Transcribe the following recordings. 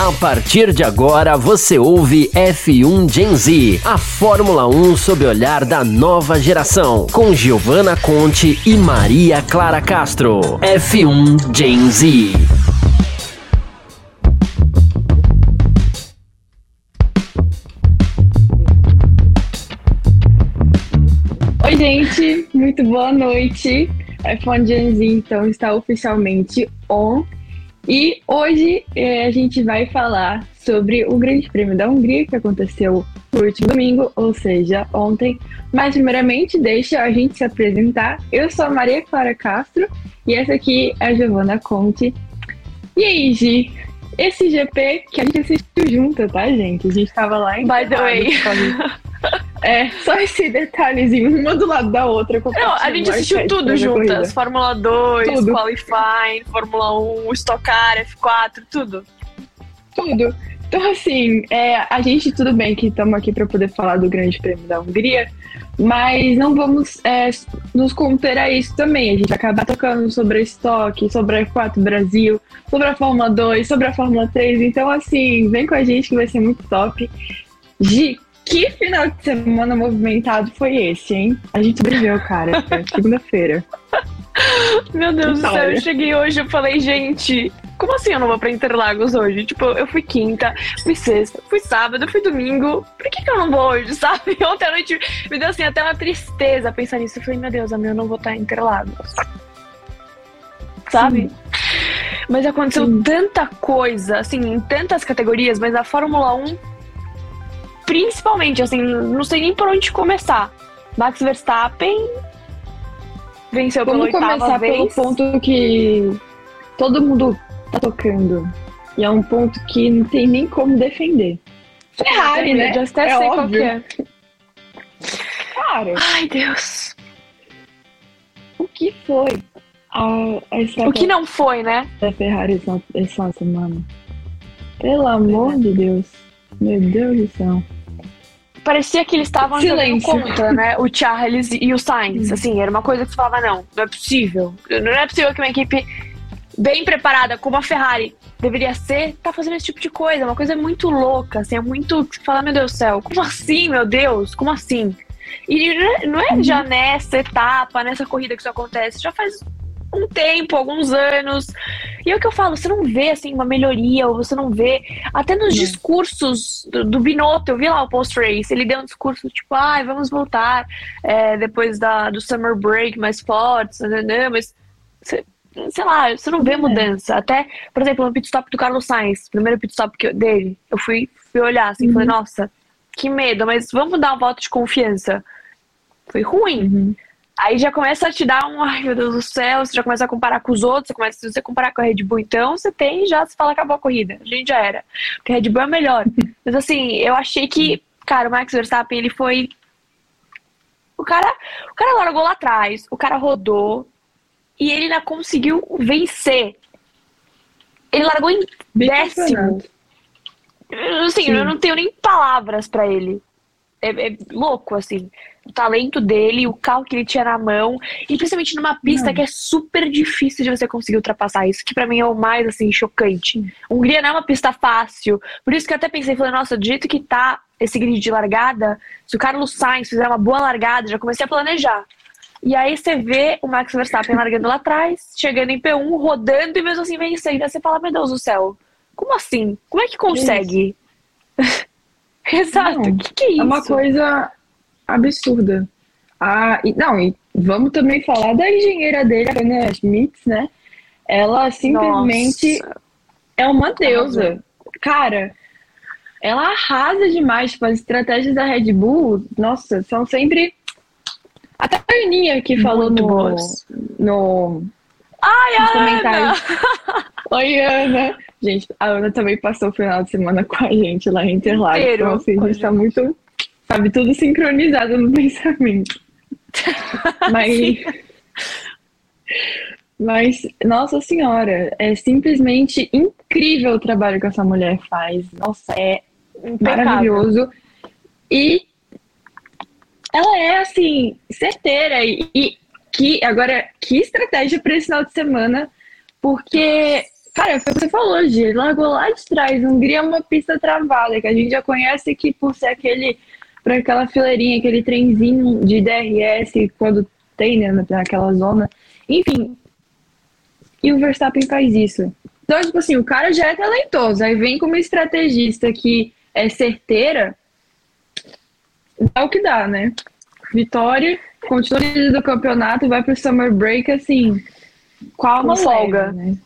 A partir de agora você ouve F1 Gen Z, a Fórmula 1 sob o olhar da nova geração, com Giovanna Conte e Maria Clara Castro. F1 Gen Z. Oi, gente, muito boa noite. F1 Gen Z, então, está oficialmente on. E hoje eh, a gente vai falar sobre o Grande Prêmio da Hungria que aconteceu no último domingo, ou seja, ontem. Mas, primeiramente, deixa a gente se apresentar. Eu sou a Maria Clara Castro e essa aqui é a Giovana Conte. E aí, Gi? Esse GP que a gente assistiu junto, tá, gente? A gente tava lá em. By the way. É, só esse detalhezinho, uma do lado da outra. Não, a gente assistiu tudo juntas. Fórmula 2, Tudo. Qualifying, Fórmula 1, Stock Car, F4, tudo. Tudo. Então, assim, é, a gente, tudo bem que estamos aqui para poder falar do Grande Prêmio da Hungria, mas não vamos é, nos conter a isso também. A gente vai acabar tocando sobre a Stock, sobre a F4 Brasil, sobre a Fórmula 2, sobre a Fórmula 3. Então, assim, vem com a gente que vai ser muito top. Gi, que final de semana movimentado foi esse, hein? A gente sobreviveu, cara. Segunda-feira. Meu Deus do céu, eu cheguei hoje e falei, gente, como assim eu não vou pra Interlagos hoje? Tipo, eu fui quinta, fui sexta, fui sábado, fui domingo. Por que, que eu não vou hoje, sabe? Ontem à noite me deu assim até uma tristeza pensar nisso. Eu falei, meu Deus, a minha eu não vou estar em Interlagos. Sabe? Mas aconteceu Sim. tanta coisa, assim, em tantas categorias, mas a Fórmula 1, principalmente, assim, não sei nem por onde começar. Max Verstappen venceu pela Vamos oitava começar pelo vez. ponto que todo mundo tá tocando. E é um ponto que não tem nem como defender. Ferrari, né? Eu até É sei qual óbvio. que é. Cara, Ai, Deus. o que foi a, a O que não foi, né? da Ferrari essa, essa semana? Pelo amor de Deus. Meu Deus do céu. Parecia que eles estavam jogando contra, né? O Charles e o Sainz. Assim, era uma coisa que você falava, não, não é possível. Não é possível que uma equipe bem preparada, como a Ferrari deveria ser, tá fazendo esse tipo de coisa. É uma coisa muito louca, assim, é muito. Você fala, meu Deus do céu, como assim, meu Deus? Como assim? E não é- não é já nessa etapa, nessa corrida que isso acontece, já faz um tempo, alguns anos. E é o que eu falo, você não vê assim uma melhoria, ou você não vê. Até nos Não. discursos do, do Binotto, eu vi lá o post-race, ele deu um discurso tipo, ai, vamos voltar é, depois da, do summer break mais fortes, né, né, mas você- sei lá, você não vê É. mudança. Até, por exemplo, no pit stop do Carlos Sainz, primeiro pit stop eu- dele, eu fui, fui olhar assim, falei, nossa, que medo, mas vamos dar um voto de confiança. Foi ruim. Uhum. Aí já começa a te dar um, ai meu Deus do céu, você já começa a comparar com os outros, você começa se você comparar com a Red Bull, então você tem já se fala acabou a corrida. A gente já era. Porque a Red Bull é melhor. Mas assim, eu achei que, cara, o Max Verstappen, ele foi o cara, o cara largou lá atrás, o cara rodou e ele ainda conseguiu vencer. Ele largou em décimo. Assim, Sim. eu não tenho nem palavras pra ele. É, é louco, assim. O talento dele, o carro que ele tinha na mão. E principalmente numa pista Não. que é super difícil de você conseguir ultrapassar. Isso que pra mim é o mais, assim, chocante. Hungria não é uma pista fácil. Por isso que eu até pensei, falei, nossa, do jeito que tá esse grid de largada, se o Carlos Sainz fizer uma boa largada, já comecei a planejar. E aí você vê o Max Verstappen largando lá atrás, chegando em P1, rodando e mesmo assim vencendo. Aí você fala, meu Deus do céu, como assim? Como é que consegue? Exato, o que, que é isso? É uma coisa absurda. Ah, e, não, e vamos também falar da engenheira dele, a Tânia Schmitz, né? Ela simplesmente Nossa. é uma deusa. Cara, ela arrasa demais. Tipo, as estratégias da Red Bull, nossa, são sempre. Até a Aninha que falou Muito no, boas. no, Ai, nos Ana! comentários. Oi, Ana. Gente, a Ana também passou o final de semana com a gente lá em Interlagos. Inteiro Então, assim, a gente tá muito, sabe, tudo sincronizado no pensamento. Mas, mas, nossa senhora, é simplesmente incrível o trabalho que essa mulher faz. Nossa, é Impecável. maravilhoso. E ela é, assim, certeira. E, e que, agora, que estratégia para esse final de semana, porque Cara, foi o que você falou, Gi. Largou lá de trás. Hungria é uma pista travada, que a gente já conhece aqui por ser aquele. Para aquela fileirinha, aquele trenzinho de DRS quando tem, né, naquela zona. Enfim. E o Verstappen faz isso. Então, tipo assim, o cara já é talentoso. Aí vem como estrategista que é certeira. Dá o que dá, né? Vitória, continua líder do campeonato, vai pro Summer Break, assim. Qual uma folga, né?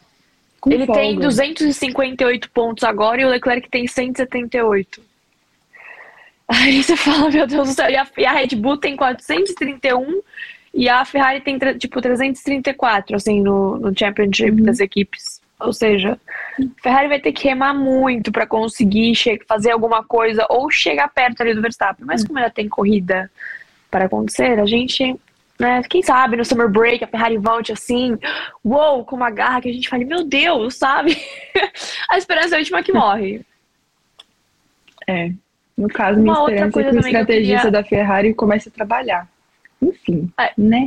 Com Ele folga. tem 258 pontos agora e o Leclerc tem 178. Aí você fala, meu Deus do céu, e a, e a Red Bull tem 431 e a Ferrari tem, tipo, 334, assim, no, no Championship uhum. das equipes. Ou seja, a Ferrari vai ter que remar muito para conseguir fazer alguma coisa ou chegar perto ali do Verstappen. Mas como ela tem corrida para acontecer, a gente né? Quem sabe no Summer Break a Ferrari volte assim, uou, com uma garra que a gente fale, meu Deus, sabe? a esperança é a última que morre. É. No caso, minha uma esperança é que o estrategista queria... da Ferrari comece a trabalhar. Enfim, é, né?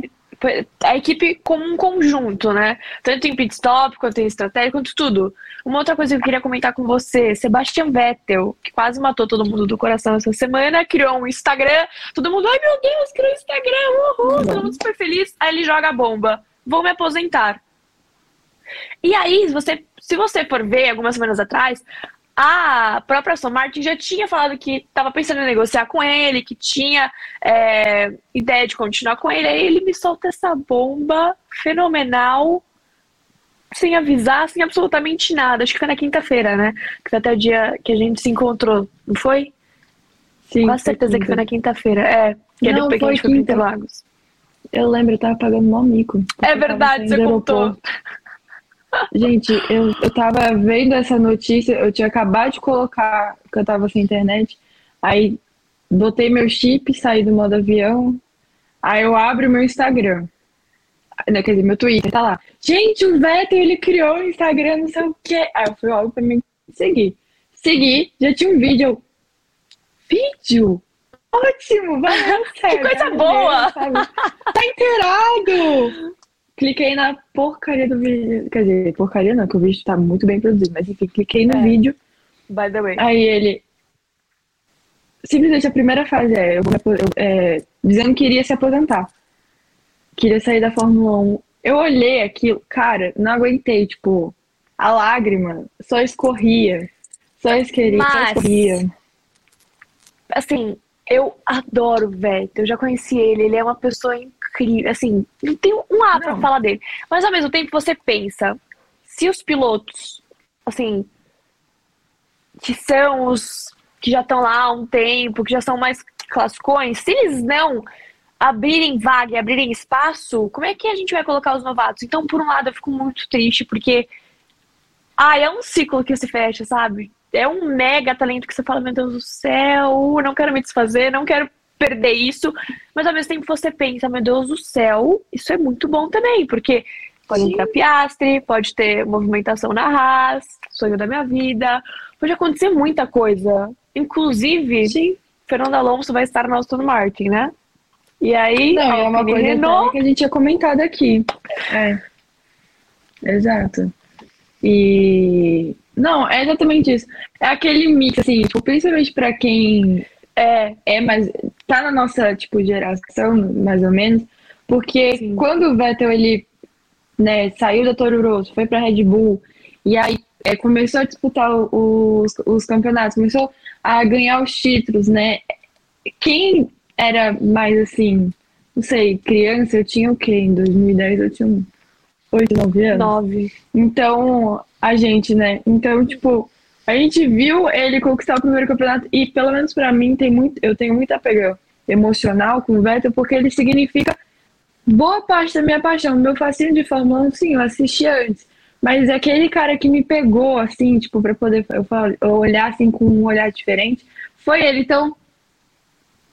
a equipe como um conjunto, né? Tanto em pit stop, quanto em estratégia, quanto tudo. Uma outra coisa que eu queria comentar com você, Sebastian Vettel, que quase matou todo mundo do coração essa semana, criou um Instagram, todo mundo, ai meu Deus, criou um Instagram, uhul, todo mundo super feliz, aí ele joga a bomba, vou me aposentar. E aí, você, se você for ver algumas semanas atrás, a própria Aston Martin já tinha falado que estava pensando em negociar com ele, que tinha é, ideia de continuar com ele. Aí ele me solta essa bomba fenomenal, sem avisar, sem absolutamente nada. Acho que foi na quinta-feira, né? Que foi até o dia que a gente se encontrou, não foi? Sim. Com certeza que foi na quinta-feira. É, que não, depois que a gente foi para Interlagos. Eu lembro, eu tava pagando um amigo. É verdade, você contou. Gente, eu, eu tava vendo essa notícia, eu tinha acabado de colocar que eu tava sem internet, aí botei meu chip, saí do modo avião, aí eu abro o meu Instagram. Não, quer dizer, meu Twitter, tá lá. Gente, o Vettel, ele criou o Instagram, não sei o quê. Aí eu fui logo pra mim seguir. Segui, já tinha um vídeo. Vídeo? Ótimo, vai, Que coisa boa! tá inteirado! cliquei na porcaria do vídeo. Quer dizer, porcaria não, que o vídeo tá muito bem produzido, mas enfim, cliquei no é. vídeo. By the way. Aí ele. Simplesmente a primeira frase é, eu, eu, é dizendo que iria se aposentar. Queria sair da Fórmula 1. Eu olhei aquilo, cara, não aguentei, tipo, a lágrima só escorria. Só escorria, mas, só escorria. Assim, eu adoro o Vettel, eu já conheci ele, ele é uma pessoa incrível, assim, não tem um A pra falar dele. Mas ao mesmo tempo você pensa, se os pilotos, assim, que são os que já estão lá há um tempo, que já são mais classicões, se eles não abrirem vaga e abrirem espaço, como é que a gente vai colocar os novatos? Então, por um lado, eu fico muito triste, porque ah, é um ciclo que se fecha, sabe? É um mega talento que você fala, meu Deus do céu, não quero me desfazer, não quero perder isso, mas ao mesmo tempo você pensa, meu Deus do céu, isso é muito bom também, porque pode Sim. entrar Piastre, pode ter movimentação na Haas, sonho da minha vida, pode acontecer muita coisa. Inclusive, Sim. Fernando Alonso vai estar no Aston Martin, né? E aí, Não, é uma coisa Renault... que a gente tinha comentado aqui. É. Exato. E não, é exatamente isso. É aquele mix, assim, tipo, principalmente para quem é, é mais. tá na nossa, tipo, geração, mais ou menos, porque Sim. quando o Vettel ele né, saiu da Toro Rosso, foi para Red Bull, e aí é, começou a disputar os, os campeonatos, começou a ganhar os títulos, né? Quem era mais assim, não sei, criança, eu tinha o quê? Em 2010 eu tinha 8, 9 anos? 9. Então, a gente, né? Então, tipo, a gente viu ele conquistar o primeiro campeonato e, pelo menos para mim, tem muito, eu tenho muita apego emocional com o Vettel, porque ele significa boa parte da minha paixão. Meu fascínio de Fórmula 1, sim, eu assisti antes. Mas é aquele cara que me pegou, assim, tipo, pra poder eu, eu olhar, assim, com um olhar diferente, foi ele. Então,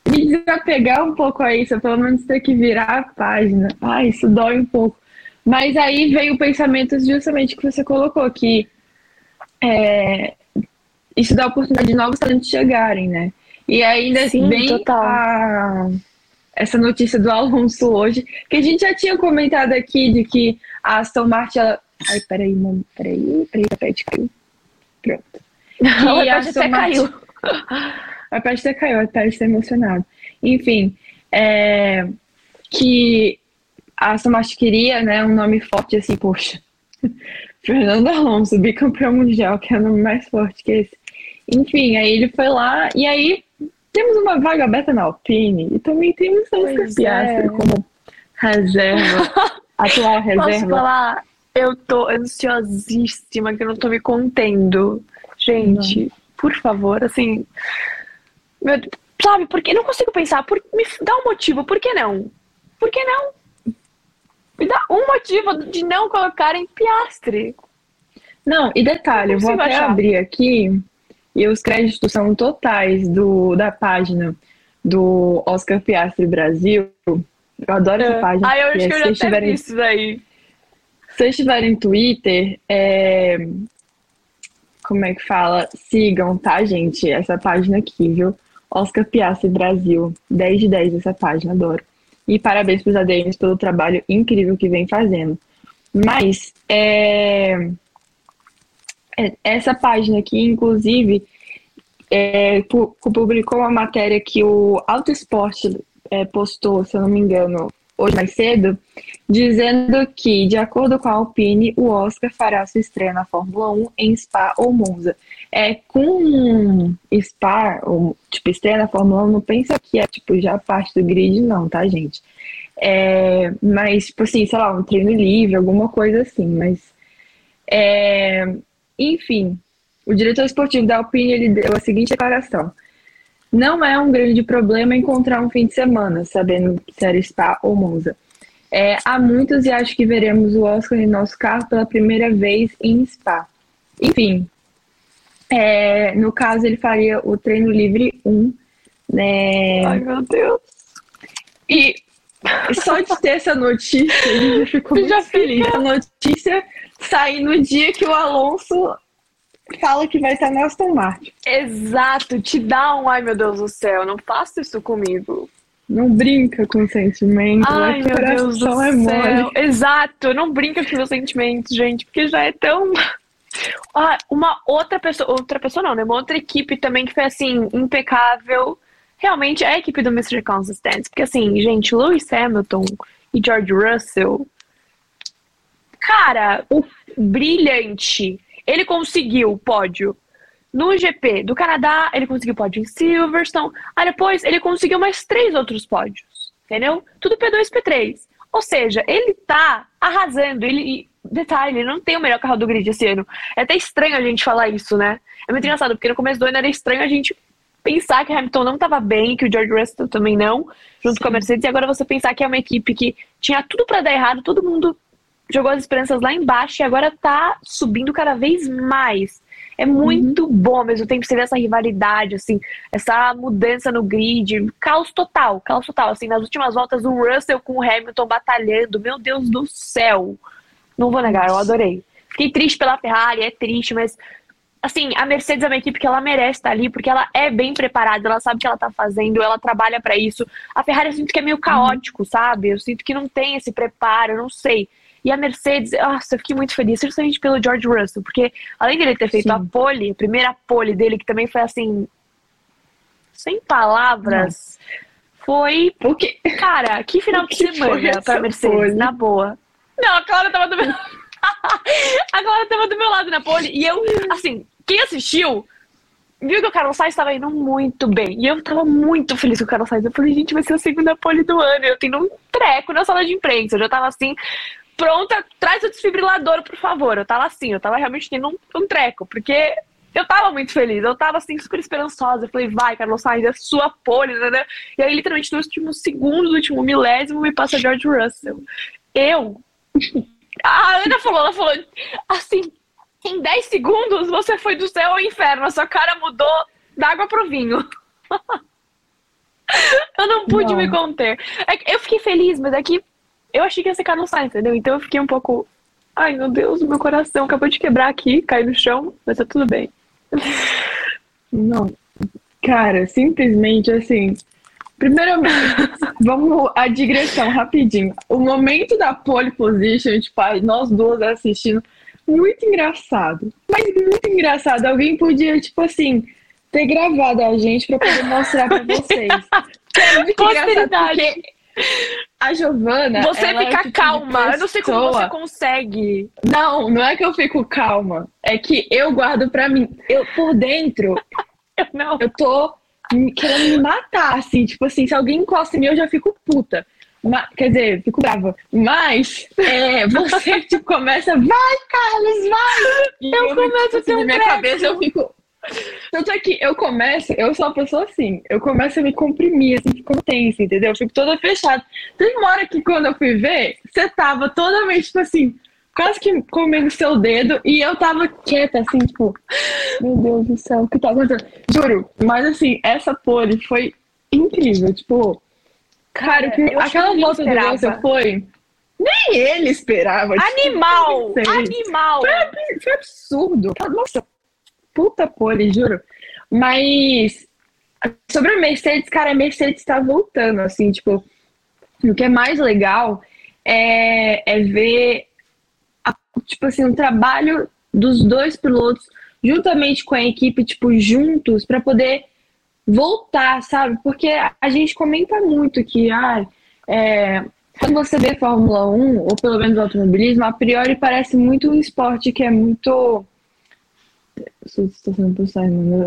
me desapegar um pouco a isso, pelo menos ter que virar a página. Ah, isso dói um pouco. Mas aí veio o pensamento justamente que você colocou, que é, isso dá oportunidade de novos talentos chegarem, né? E ainda Sim, vem a, essa notícia do Alonso hoje, que a gente já tinha comentado aqui de que a Aston Martin Ai, peraí, mano, peraí, peraí, a pet caiu. Pronto. o E a iPad até Aston caiu. A parte até caiu, a parte está emocionado. Enfim, é, que a Aston Martin queria, né, um nome forte assim, poxa. Fernando Alonso, bicampeão mundial, que é o nome mais forte que esse. Enfim, aí ele foi lá e aí temos uma vaga aberta na Alpine e também temos Oscar Pois Piastri é. como reserva, atual Posso reserva. falar? Eu tô ansiosíssima que eu não tô me contendo. Gente, por favor, assim. Meu, sabe, porque não consigo pensar. Por, me dá um motivo, por que não? Por que não? Me dá um motivo de não colocarem Piastre. Não, e detalhe, eu vou até achar. abrir aqui e os créditos são totais do, da página do Oscar Piastri Brasil. Eu adoro essa página. Ah, eu acho que eu já tiverem- isso daí. Se vocês tiverem Twitter, é, como é que fala? Sigam, tá, gente? Essa página aqui, viu? Oscar Piastri Brasil. 10 de 10 essa página, adoro. E parabéns pros ADMs pelo trabalho incrível que vem fazendo. Mas, é, essa página aqui, inclusive, é, pu- publicou uma matéria que o Auto Esporte é, postou, se eu não me engano, hoje mais cedo, dizendo que, de acordo com a Alpine, o Oscar fará sua estreia na Fórmula 1 em Spa ou Monza. É, com Spa, ou, tipo, estreia na Fórmula 1, não pensa que é, tipo, já parte do grid, não, tá, gente? É, mas, tipo assim, sei lá, um treino livre, alguma coisa assim, mas... é, enfim, o diretor esportivo da Alpine, ele deu a seguinte declaração. Não é um grande problema encontrar um fim de semana, sabendo se era Spa ou Monza. É, há muitos e acho que veremos o Oscar em nosso carro pela primeira vez em Spa. Enfim, é, no caso ele faria o treino livre 1, né? Ai, meu Deus. E só de ter essa notícia, gente já ficou muito Já feliz. A notícia sai no dia que o Alonso fala que vai estar no Aston Martin. Exato, te dá um ai meu Deus do céu, não faça isso comigo. Não brinca com sentimento, Ai, é meu Deus do é céu. mole. Exato, não brinca com meus sentimentos, gente, porque já é tão. Ah, uma outra pessoa, outra pessoa não, né? Uma outra equipe também que foi assim, impecável. Realmente é a equipe do Mr. Consistence. Porque assim, gente, Lewis Hamilton e George Russell. Cara, o brilhante. Ele conseguiu o pódio no GP do Canadá, ele conseguiu pódio em Silverstone. Aí depois ele conseguiu mais três outros pódios. Entendeu? Tudo P2, P3. Ou seja, ele tá arrasando. Ele, detalhe, ele não tem o melhor carro do grid esse ano. É até estranho a gente falar isso, né? É muito engraçado, porque no começo do ano era estranho a gente pensar que o Hamilton não tava bem, que o George Russell também não, junto com a Mercedes, e agora você pensar que é uma equipe que tinha tudo pra dar errado, todo mundo jogou as esperanças lá embaixo e agora tá subindo cada vez mais. É muito bom ao mesmo tempo você vê essa rivalidade, assim, essa mudança no grid, caos total, caos total. Assim, nas últimas voltas, o Russell com o Hamilton batalhando, meu Deus do céu. Não vou negar, eu adorei. Fiquei triste pela Ferrari, é triste, mas assim, a Mercedes é uma equipe que ela merece estar ali, porque ela é bem preparada, ela sabe o que ela tá fazendo, ela trabalha pra isso. A Ferrari eu sinto que é meio caótico, sabe? Eu sinto que não tem esse preparo, eu não sei. E a Mercedes, nossa, eu fiquei muito feliz, principalmente pelo George Russell, porque além dele ter feito Sim. a pole, a primeira pole dele, que também foi assim, sem palavras, foi, Porque cara, que final de O que foi semana pra Mercedes, pole? na boa. Não, a Clara tava do meu A Clara tava do meu lado na pole, e eu, assim, quem assistiu viu que o Carlos Sainz estava indo muito bem. E eu tava muito feliz com o Carlos Sainz. Eu falei, gente, vai ser a segunda pole do ano. Eu tenho um treco na sala de imprensa. Eu já tava assim, pronta, traz o desfibrilador, por favor. Eu tava assim, eu tava realmente tendo um, um treco, porque eu tava muito feliz, eu tava assim, super esperançosa. Eu falei, vai, Carlos Sainz, é sua pole, né? né? E aí, literalmente, no último segundo, no último milésimo, me passa George Russell. Eu. A Ana falou, ela falou, assim, em 10 segundos você foi do céu ao inferno, a sua cara mudou da água pro vinho. eu não pude Não. me conter. É eu fiquei feliz, mas é que eu achei que ia ser Carlos Sainz, entendeu? Então eu fiquei um pouco. Ai, meu Deus, meu coração acabou de quebrar aqui, caiu no chão, mas tá tudo bem. Não. Cara, simplesmente assim. Primeiramente, Vamos a digressão rapidinho. O momento da pole position, tipo, nós duas assistindo, muito engraçado. Mas muito engraçado. Alguém podia, tipo assim, ter gravado a gente pra poder mostrar pra vocês. É muito engraçado porque a Giovana. Você é fica de calma. Eu não sei como você consegue. Não, não é que eu fico calma. É que eu guardo pra mim. Eu, por dentro, Eu não. eu tô querendo me matar, assim. Tipo assim, se alguém encosta em mim, eu já fico puta. Quer dizer, fico brava. Mas é, você tipo, começa, vai, Carlos, vai! E Eu começo a ter na um minha cabeça, eu fico. Tanto é que eu começo, eu sou uma pessoa assim, eu começo a me comprimir, assim, fico tensa, entendeu? Eu fico toda fechada. Teve uma hora que quando eu fui ver, você tava totalmente, tipo assim, quase que comendo seu dedo, e eu tava quieta, assim, tipo, meu Deus do céu, o que tá acontecendo? Juro, mas assim, essa pole foi incrível, tipo, cara, que aquela volta do. Russell foi. Nem ele esperava. tipo, Animal! sei. Animal! Foi, foi absurdo. Nossa, puta pole, juro. Mas sobre a Mercedes, cara, a Mercedes tá voltando, assim, tipo, o que é mais legal é, é ver, a- tipo assim, o trabalho dos dois pilotos juntamente com a equipe, tipo, juntos, para poder voltar, sabe? Porque a gente comenta muito que, ah, é, quando você vê Fórmula 1, ou pelo menos automobilismo, a priori parece muito um esporte que é muito.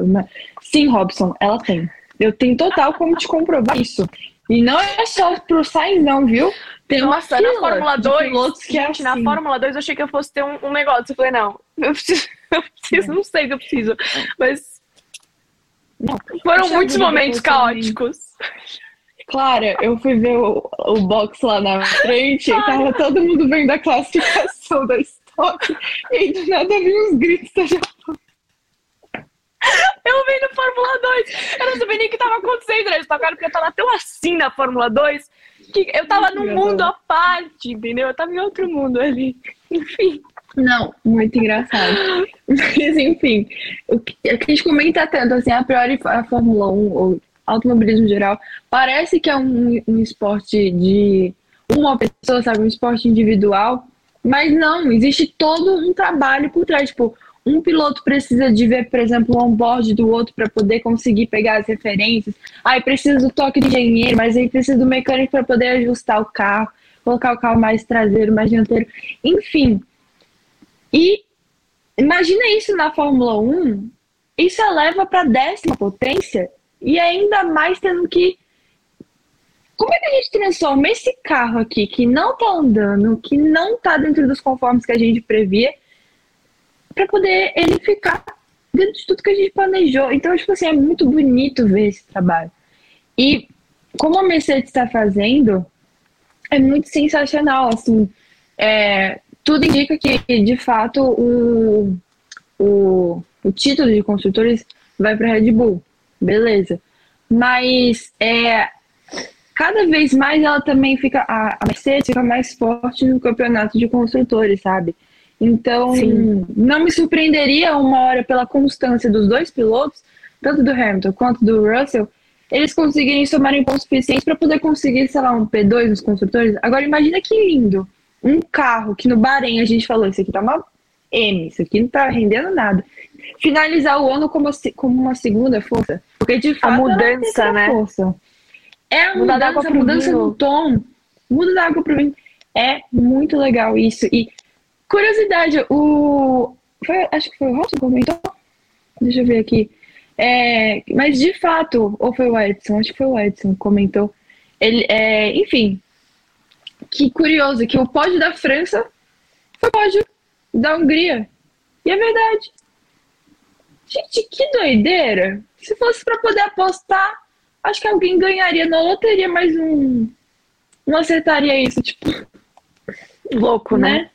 Mas- Sim, Robson, ela tem. Eu tenho total como te comprovar isso. E não é só pro Sainz, não, viu? Tem uma Nossa, na fila Fórmula de 2, pilotos que é gente, na assim. Fórmula 2 eu achei que eu fosse ter um, um negócio. Eu falei, não, eu preciso, eu preciso, não sei o que eu preciso. Mas Não, foram muitos momentos caóticos. Clara, eu fui ver o, o box lá na frente e tava todo mundo vendo a classificação da Stock e do nada vi uns gritos da Japão. Eu vi no Fórmula 2. Eu não sabia nem o que tava acontecendo na Stock Car, porque eu tava tão assim na Fórmula 2 que eu tava num mundo à parte, entendeu? Eu tava em outro mundo ali. Enfim. Não, muito engraçado. Mas enfim, o que, o que a gente comenta tanto, assim, a priori a Fórmula 1 ou automobilismo em geral, parece que é um, um esporte de uma pessoa, sabe, um esporte individual, mas não, existe todo um trabalho por trás, tipo, um piloto precisa de ver, por exemplo, o onboard do outro para poder conseguir pegar as referências. Aí precisa do toque de engenheiro, mas aí precisa do mecânico para poder ajustar o carro, colocar o carro mais traseiro, mais dianteiro. Enfim. E imagina isso na Fórmula 1, isso eleva para décima potência e ainda mais tendo que como é que a gente transforma esse carro aqui que não tá andando, que não tá dentro dos conformes que a gente previa, para poder ele ficar dentro de tudo que a gente planejou. Então, tipo assim, é muito bonito ver esse trabalho. E como a Mercedes está fazendo, é muito sensacional, assim. É, tudo indica que, de fato, o, o, o título de construtores vai para Red Bull. Beleza. Mas é, cada vez mais ela também fica. A, Mercedes fica mais forte no campeonato de construtores, sabe? Então, Sim. não me surpreenderia uma hora pela constância dos dois pilotos, tanto do Hamilton quanto do Russell, eles conseguirem somarem pontos suficientes para poder conseguir, sei lá, um P2 nos construtores. Agora, imagina que lindo. Um carro que no Bahrein a gente falou, isso aqui tá uma M, isso aqui não tá rendendo nada. Finalizar o ano como, como uma segunda força. Porque de fato. a mudança, né? Força. É a Muda mudança, a mudança no tom. Muda da água pro vinho. É muito legal isso. E curiosidade, o. Foi, acho que foi o Robson que comentou? Deixa eu ver aqui. É, mas de fato, ou foi o Edson? Acho que foi o Edson que comentou. Ele, é, enfim, que curioso que o pódio da França foi o pódio da Hungria. E é verdade. Gente, que doideira. Se fosse para poder apostar, acho que alguém ganharia na loteria, mas não, não acertaria isso, tipo, Louco, né? né?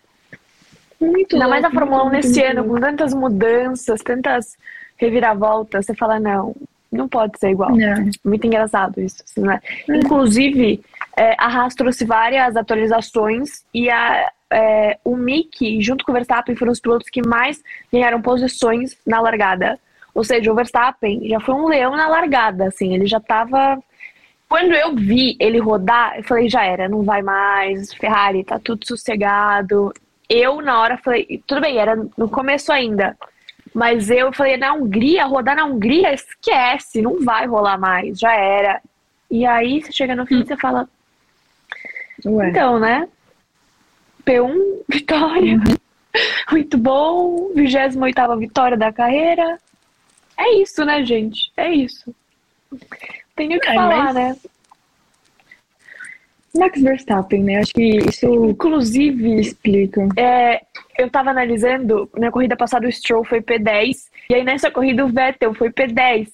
Muito Ainda mais a louco, Fórmula 1 muito, nesse muito ano, louco. com tantas mudanças, tantas reviravoltas, você fala, não, não pode ser igual. Não. Muito engraçado isso, assim, né? Inclusive, é, a Haas trouxe várias atualizações e a, é, o Mick, junto com o Verstappen, foram os pilotos que mais ganharam posições na largada. Ou seja, o Verstappen já foi um leão na largada, assim, ele já estava Quando eu vi ele rodar, eu falei, já era, não vai mais, Ferrari, tá tudo sossegado. Eu, na hora, falei, tudo bem, era no começo ainda. Mas eu falei, na Hungria, rodar na Hungria, esquece, não vai rolar mais, já era. E aí você chega no fim e você fala. Ué. Então, né? P1, vitória. Uhum. Muito bom. 28 vitória da carreira. É isso, né, gente? É isso. Tenho que é, falar, mas... né? Max Verstappen, né? Acho que isso inclusive explica. É, eu tava analisando, na corrida passada o Stroll foi P10, e aí nessa corrida o Vettel foi P10.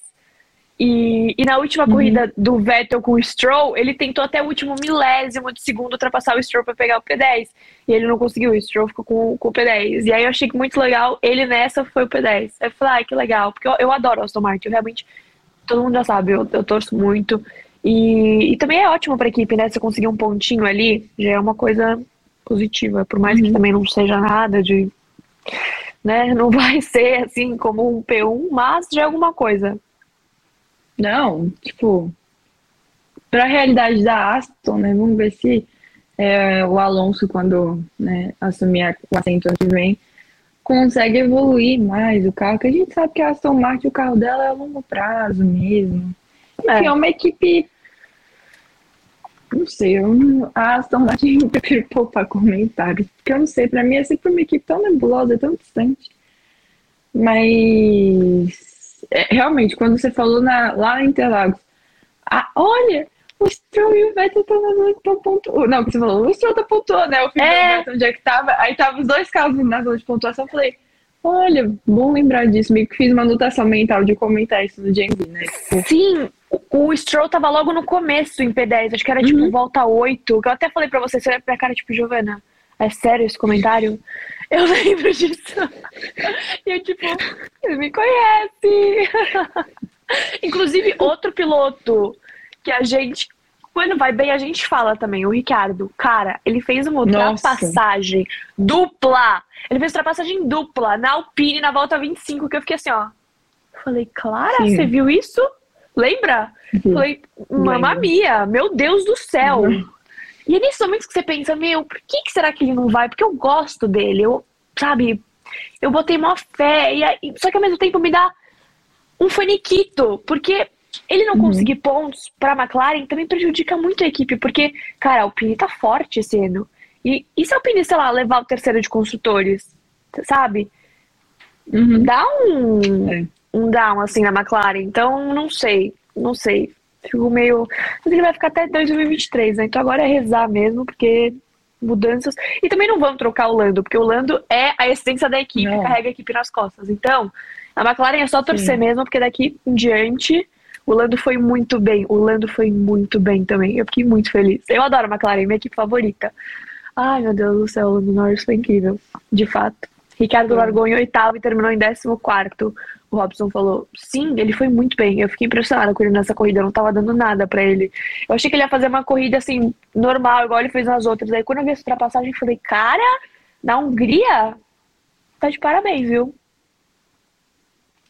E, e na última uhum. corrida do Vettel com o Stroll, ele tentou até o último milésimo de segundo ultrapassar o Stroll para pegar o P10. E ele não conseguiu, o Stroll ficou com, com o P10. E aí eu achei que muito legal, ele nessa foi o P10. Aí eu falei, ai, que legal, porque eu, eu adoro Aston Martin, eu realmente, todo mundo já sabe, eu, eu torço muito. E, e também é ótimo para a equipe, né? Você conseguir um pontinho ali, já é uma coisa positiva, por mais uhum. que também não seja nada de. Né, não vai ser assim como um P1, mas já é alguma coisa. Não, tipo, para a realidade da Aston, né? Vamos ver se é, o Alonso, quando né, assumir o assento ano que vem, consegue evoluir mais o carro, que a gente sabe que a Aston Martin, o carro dela é a longo prazo mesmo. Enfim, é, é uma equipe. Não sei, eu, a Aston Martin eu prefiro poupar comentários, porque eu não sei, para mim é sempre uma equipe tão nebulosa, tão distante. Mas é, realmente, quando você falou na, lá em Interlagos, ah, olha, o Stroll e o Vettel estão na zona de pontuação. Não, que você falou, o Stroll tá pontuando, né? O filho é. Vettel, onde é que tava? Aí tava os dois carros na zona de pontuação. Eu falei, olha, bom lembrar disso. Meio que fiz uma anotação mental de comentar isso no James, né? Tipo, Sim, o Stroll tava logo no começo em P10, acho que era tipo uhum. volta 8, que eu até falei pra você, você olha pra cara, tipo, Giovana, é sério esse comentário? Eu lembro disso. E eu, tipo, ele me conhece. Inclusive, outro piloto que a gente, quando vai bem, a gente fala também, o Ricardo. Cara, ele fez uma ultrapassagem dupla. Ele fez ultrapassagem dupla na Alpine na volta 25, que eu fiquei assim, ó. Falei, Clara, Sim. você viu isso? Lembra? Sim. Falei, mamma mia, meu Deus do céu. Uhum. E é nesses momentos que você pensa, meu, por que, que será que ele não vai? Porque eu gosto dele, eu, sabe, eu botei maior fé, e, aí, só que ao mesmo tempo me dá um faniquito, porque ele não uhum. conseguir pontos para a McLaren também prejudica muito a equipe, porque, cara, a Alpine tá forte esse ano. E, e se a Alpine, sei lá, levar o terceiro de construtores, sabe? Uhum. Dá um, é. um down, assim, na McLaren. Então, não sei, não sei. Fico meio. Mas ele vai ficar até 2023, né? Então agora é rezar mesmo, porque mudanças. E também não vamos trocar o Lando, porque o Lando é a essência da equipe, não. carrega a equipe nas costas. Então, a McLaren é só torcer Sim. mesmo, porque daqui em diante. O Lando foi muito bem. O Lando foi muito bem também. Eu fiquei muito feliz. Eu adoro a McLaren, minha equipe favorita. Ai, meu Deus do céu, o Lando Norris foi incrível. De fato. Ricardo largou em oitavo e terminou em décimo quarto. O Robson falou, sim, ele foi muito bem. Eu fiquei impressionada com ele nessa corrida, eu não tava dando nada para ele. Eu achei que ele ia fazer uma corrida assim, normal, igual ele fez nas outras. Aí quando eu vi essa ultrapassagem, eu falei, cara, na Hungria, tá de parabéns, viu?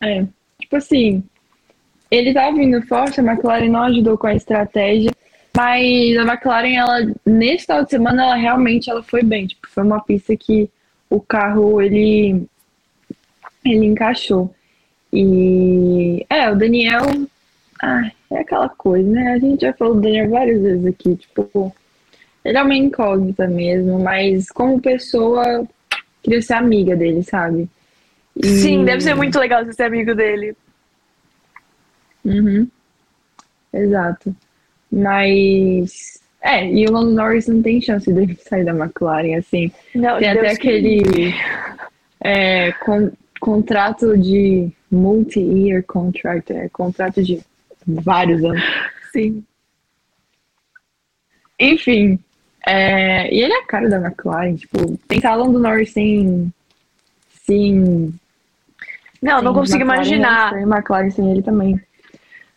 É, tipo assim, ele tava vindo forte, a McLaren não ajudou com a estratégia. Mas a McLaren, ela, nesse final de semana, ela realmente ela foi bem. Tipo, foi uma pista que o carro ele ele encaixou. E é, o Daniel ah, é aquela coisa, né? A gente já falou do Daniel várias vezes aqui, tipo, ele é uma incógnita mesmo, mas como pessoa, queria ser amiga dele, sabe? E... Sim, deve ser muito legal você ser amigo dele. Uhum. Exato. Mas é, e o Lando Norris não tem chance de sair da McLaren, assim. Não, tem Deus até aquele é, con contrato de multi-year contract, é, contrato de vários anos. Sim. Enfim, é, e ele é a cara da McLaren, tipo, pensar Lando Norris sem. sem não, não consigo McLaren, imaginar. Sem McLaren sem ele também.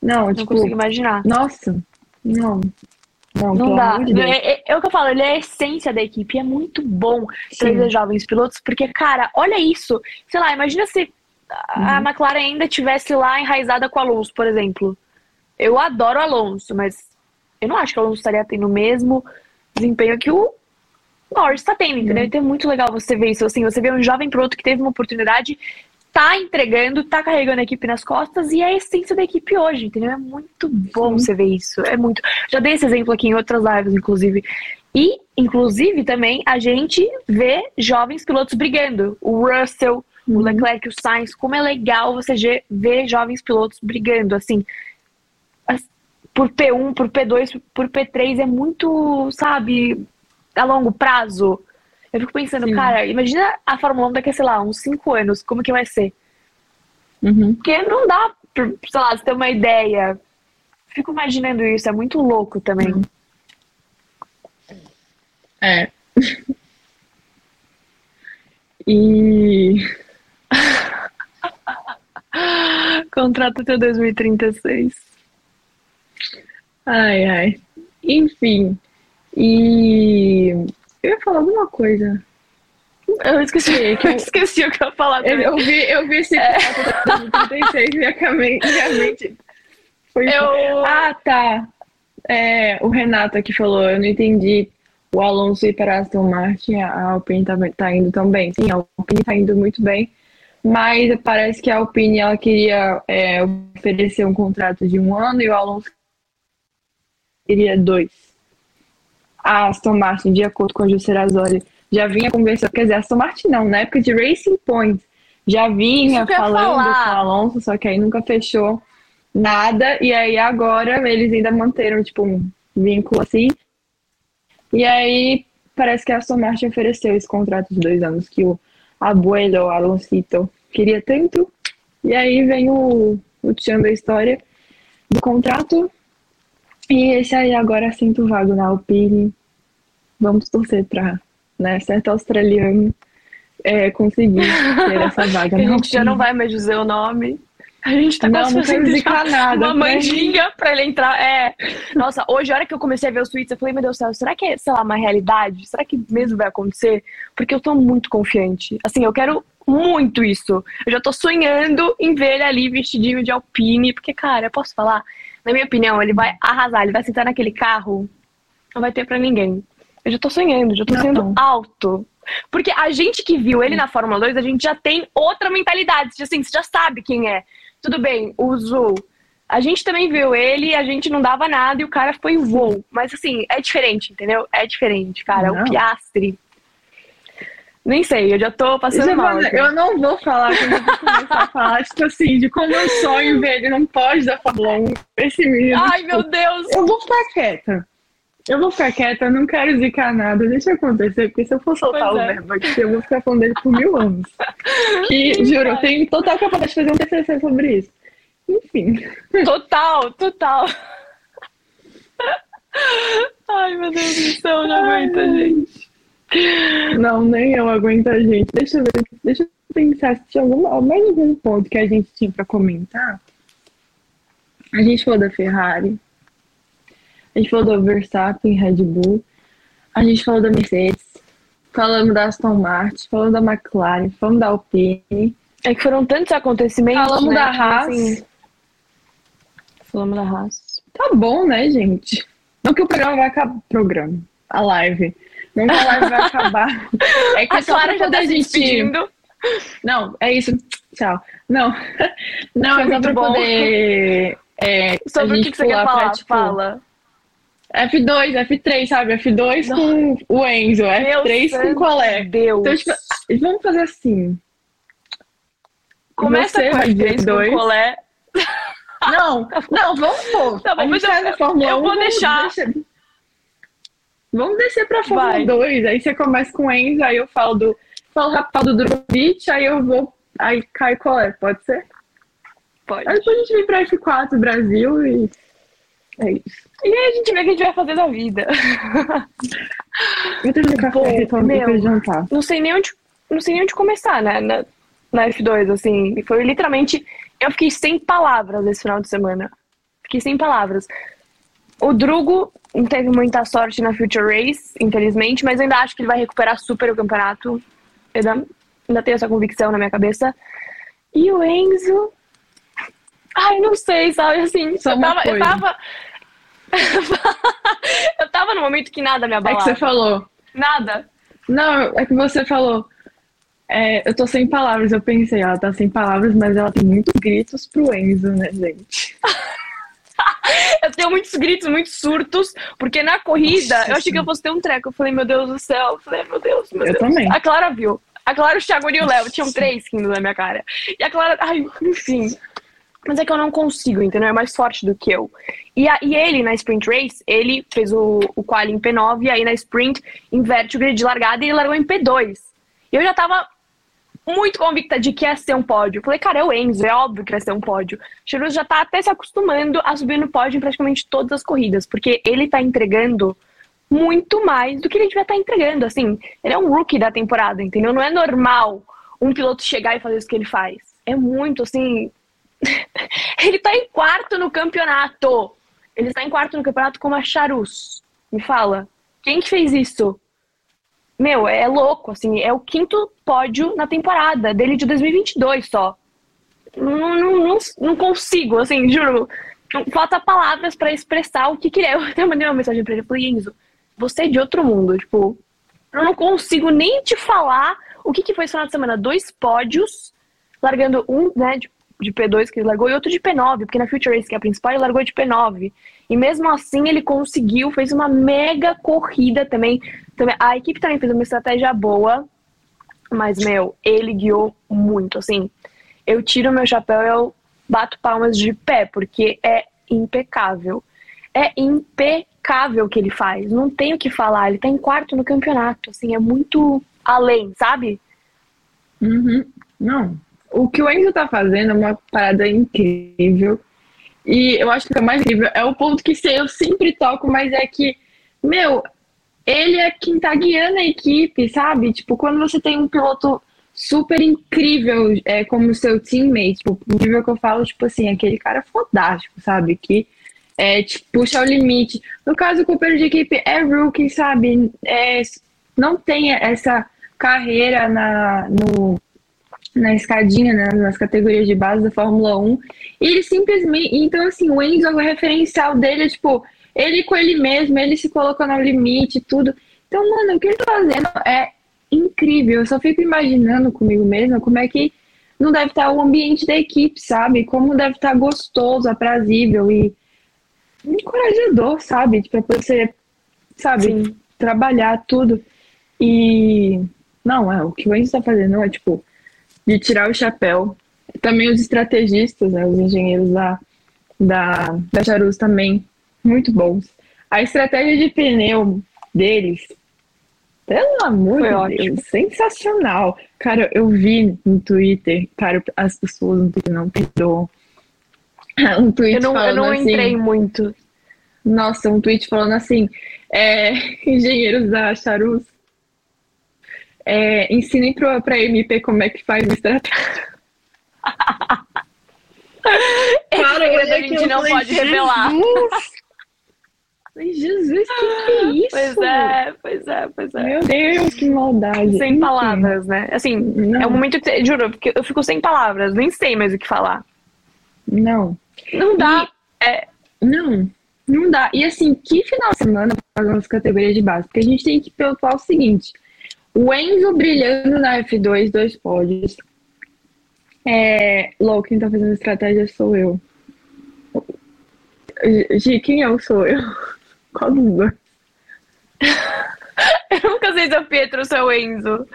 Não, não tipo. consigo imaginar. Nossa, não. Não, não dá. De é, é, é, o que eu falo, ele é a essência da equipe. É muito bom trazer jovens pilotos, porque, cara, olha isso. Sei lá, imagina se a uhum. McLaren ainda tivesse lá enraizada com o Alonso, por exemplo. Eu adoro o Alonso, mas Eu não acho que o Alonso estaria tendo o mesmo desempenho que o Norris está tendo, entendeu? Então é muito legal você ver isso. Assim, você vê um jovem piloto que teve uma oportunidade, tá entregando, tá carregando a equipe nas costas e é a essência da equipe hoje, entendeu? É muito bom Sim. você ver isso. É muito. Já dei esse exemplo aqui em outras lives, inclusive. E, inclusive, também a gente vê jovens pilotos brigando. O Russell, uhum. o Leclerc, o Sainz. Como é legal você ver jovens pilotos brigando, assim. Por P1, por P2, por P3 é muito, sabe, a longo prazo. Eu fico pensando, Sim. cara, imagina a Fórmula 1 daqui a, sei lá, uns 5 anos, como que vai ser? Uhum. Porque não dá, pra, sei lá, você ter uma ideia. Fico imaginando isso, é muito louco também. Uhum. É. e. Contrato até 2036. Ai, ai. Enfim. E eu ia falar alguma coisa. Eu esqueci, que eu esqueci o que eu ia falar. Eu, eu, vi, eu vi esse é. 36 e minha mente foi. Eu... Ah, tá. É, o Renato aqui falou, eu não entendi o Alonso ir para Aston Martin, a Alpine tá, tá indo tão bem. Sim, a Alpine tá indo muito bem, mas parece que a Alpine ela queria é, oferecer um contrato de um ano e o Alonso queria dois. A Aston Martin, de acordo com a Juscerazoli, já vinha conversando, quer dizer, a Aston Martin não, na época de Racing Point, já vinha falando com o Alonso, só que aí nunca fechou nada, e aí agora eles ainda manteram, tipo, um vínculo assim, e aí parece que a Aston Martin ofereceu esse contrato de dois anos que o abuelo, o Alonsito, queria tanto. E aí vem o, o tchan da história do contrato. E esse aí agora sinto vago na Alpine. Vamos torcer para né, certo australiano é, conseguir ter essa vaga. a gente já não vai mais dizer o nome. A gente tá não fazendo nada, uma né? mandinga pra ele entrar. É. Nossa, hoje, a hora que eu comecei a ver os tweets, eu falei, meu Deus do céu, será que é, sei lá, uma realidade? Será que mesmo vai acontecer? Porque eu tô muito confiante. Assim, eu quero muito isso. Eu já tô sonhando em ver ele ali vestidinho de alpine, porque, cara, eu posso falar? Na minha opinião, ele vai arrasar, ele vai sentar naquele carro, não vai ter pra ninguém. Eu já tô sonhando, já tô sendo alto. Porque a gente que viu ele na Fórmula 2, a gente já tem outra mentalidade. Assim, você já sabe quem é. Tudo bem, o Zul. A gente também viu ele, a gente não dava nada e o cara foi voo. Mas assim, é diferente, entendeu? É diferente, cara. Não. O Piastre. Nem sei, eu já tô passando já mal. eu não vou falar quando eu vou começar a falar, tipo assim, de como eu sonho ver ele não pode dar 1. Esse menino. Ai, meu Deus! Eu vou ficar quieta. Eu vou ficar quieta, eu não quero zicar nada, deixa acontecer, porque se eu for soltar pois o é. verbo aqui, eu vou ficar falando dele por mil anos. Que, juro, eu tenho total capacidade de fazer um TCC sobre isso. Enfim. Total, total. Ai, meu Deus do céu, não aguento a gente. Não, nem eu aguento a gente. Deixa eu ver, deixa eu pensar se tinha alguma, mais algum ponto que a gente tinha pra comentar. A gente falou da Ferrari. A gente falou do Verstappen, Red Bull. A gente falou da Mercedes. Falamos da Aston Martin. Falamos da McLaren. Falamos da Alpine. É que foram tantos acontecimentos. Falamos né, da Haas. Assim... Falamos da Haas. Tá bom, né, gente? Não que o programa vai acabar. Programa. A live. Não que a live vai acabar. É que a Clara já tá se despedindo. Não, é isso. Tchau. Não. Não, é só pra bom. poder. É, Sobre o que, que você quer falar? Pra, tipo, Fala. F2, F3, sabe? F2 Não. com o Enzo, Meu F3 com qual é? Deus. Então, tipo, vamos fazer assim. Começa Você com F3 com colé. Não, não, vamos pôr. Tá bom, a gente faz a Fórmula eu 1. vou deixar. Deixa... Vamos descer pra Fórmula Vai. 2. Aí você começa com o Enzo, aí eu falo do. Falo rápido do Drogovic, aí eu vou. Aí cai qual é, pode ser? Pode. Aí depois a gente vem pra F4 Brasil e. É isso. E aí a gente vê o que a gente vai fazer da vida. Eu tenho café Pô, meu, jantar. Não sei nem onde, não sei nem onde começar, né? Na, na F2, assim. Foi literalmente. Eu fiquei sem palavras esse final de semana. Fiquei sem palavras. O Drugo não teve muita sorte na Future Race, infelizmente, mas ainda acho que ele vai recuperar super o campeonato. Eu ainda, ainda tenho essa convicção na minha cabeça. E o Enzo. Ai, não sei, sabe? Assim, Só eu tava, eu tava eu tava no momento que nada me É abalava. que você falou. Nada. Não, é que você falou. é, eu tô sem palavras, eu pensei, ela tá sem palavras, mas ela tem muitos gritos pro Enzo, né, gente? Eu tenho muitos gritos, muitos surtos, porque na corrida Nossa eu achei que eu fosse ter um treco. Eu falei, meu Deus do céu. Eu falei, meu Deus, meu Eu Deus. também. A Clara viu. A Clara, o Thiago e o Léo tinham três rindo na minha cara. E a Clara, ai, enfim. Mas é que eu não consigo, entendeu? É mais forte do que eu. E, a- e ele, na sprint race, ele fez o, o quali em P9, e aí na sprint inverte o grid de largada e ele largou em P2. E eu já tava muito convicta de que ia ser um pódio. Falei, cara, é o Enzo, é óbvio que vai ser um pódio. Cheiroso já tá até se acostumando a subir no pódio em praticamente todas as corridas, porque ele tá entregando muito mais do que ele devia estar entregando. Assim, ele é um rookie da temporada, entendeu? Não é normal um piloto chegar e fazer isso que ele faz. É muito, assim. ele tá em quarto no campeonato. Ele está em quarto no campeonato com a Charus. Me fala, quem que fez isso? Meu, é louco, assim, é o quinto pódio na temporada dele de 2022 só. Não, não, não, não consigo, assim, juro. Falta palavras pra expressar o que que é. Eu até mandei uma mensagem pra ele, falei, Enzo, você é de outro mundo, tipo, eu não consigo nem te falar o que que foi esse final de semana. Dois pódios, largando um, né, de, de P2 que ele largou e outro de P9, porque na Future Race, que é a principal, ele largou de P9. E mesmo assim ele conseguiu, fez uma mega corrida também. Também a equipe também fez uma estratégia boa, mas, meu, ele guiou muito, assim. Eu tiro meu chapéu e eu bato palmas de pé, porque é impecável. É impecável o que ele faz. Não tem o que falar. Ele tá em quarto no campeonato, assim, é muito além, sabe? Uhum. Não. O que o Enzo tá fazendo é uma parada incrível. E eu acho que o mais incrível é o ponto que eu sempre toco, mas é que, meu, ele é quem tá guiando a equipe, sabe? Tipo, quando você tem um piloto super incrível é, como seu teammate, tipo, incrível que eu falo, tipo assim, aquele cara fodástico, sabe? Que é, te puxa ao limite. No caso, o companheiro de equipe é rookie, sabe? É, não tem essa carreira na, no, na escadinha, né, nas categorias de base da Fórmula 1. E ele simplesmente. Então, assim, o Enzo, o referencial dele é tipo, ele com ele mesmo, ele se colocando ao limite tudo. Então, mano, o que ele tá fazendo é incrível. Eu só fico imaginando comigo mesma como é que não deve estar o ambiente da equipe, sabe? Como deve estar gostoso, aprazível e encorajador, sabe? Pra você, sabe, Sim. trabalhar tudo. E não, é o que o Enzo tá fazendo é tipo de tirar o chapéu. Também os estrategistas, né, os engenheiros da, da, da Charus também, muito bons. A estratégia de pneu deles, pelo amor Foi de ótimo. Deus, sensacional. Cara, eu vi no Twitter, cara, as pessoas no Twitter não perdoam. Um tweet Eu não, eu falando não assim, entrei muito. nossa, um tweet falando assim: é, engenheiros da Charus, é, ensinem pra, pra MP como é que faz o estratégia. Esse Cara, segredo olha a gente eu não pode revelar. Falei, Jesus, que que é isso? Pois é, pois é, pois é. Meu Deus, que maldade. Sem Enfim, palavras, né? Assim, Não. é um momento que, juro, porque eu fico sem palavras, nem sei mais o que falar. Não, Não dá. É, não, não dá. E assim, que final de semana para as categorias de base? Porque a gente tem que pensar o seguinte: o Enzo brilhando na F2, dois pódios. É, Lou, quem tá fazendo estratégia sou eu. Gi, quem eu sou eu? Dois? eu nunca sei se é o Pietro ou se é o Enzo.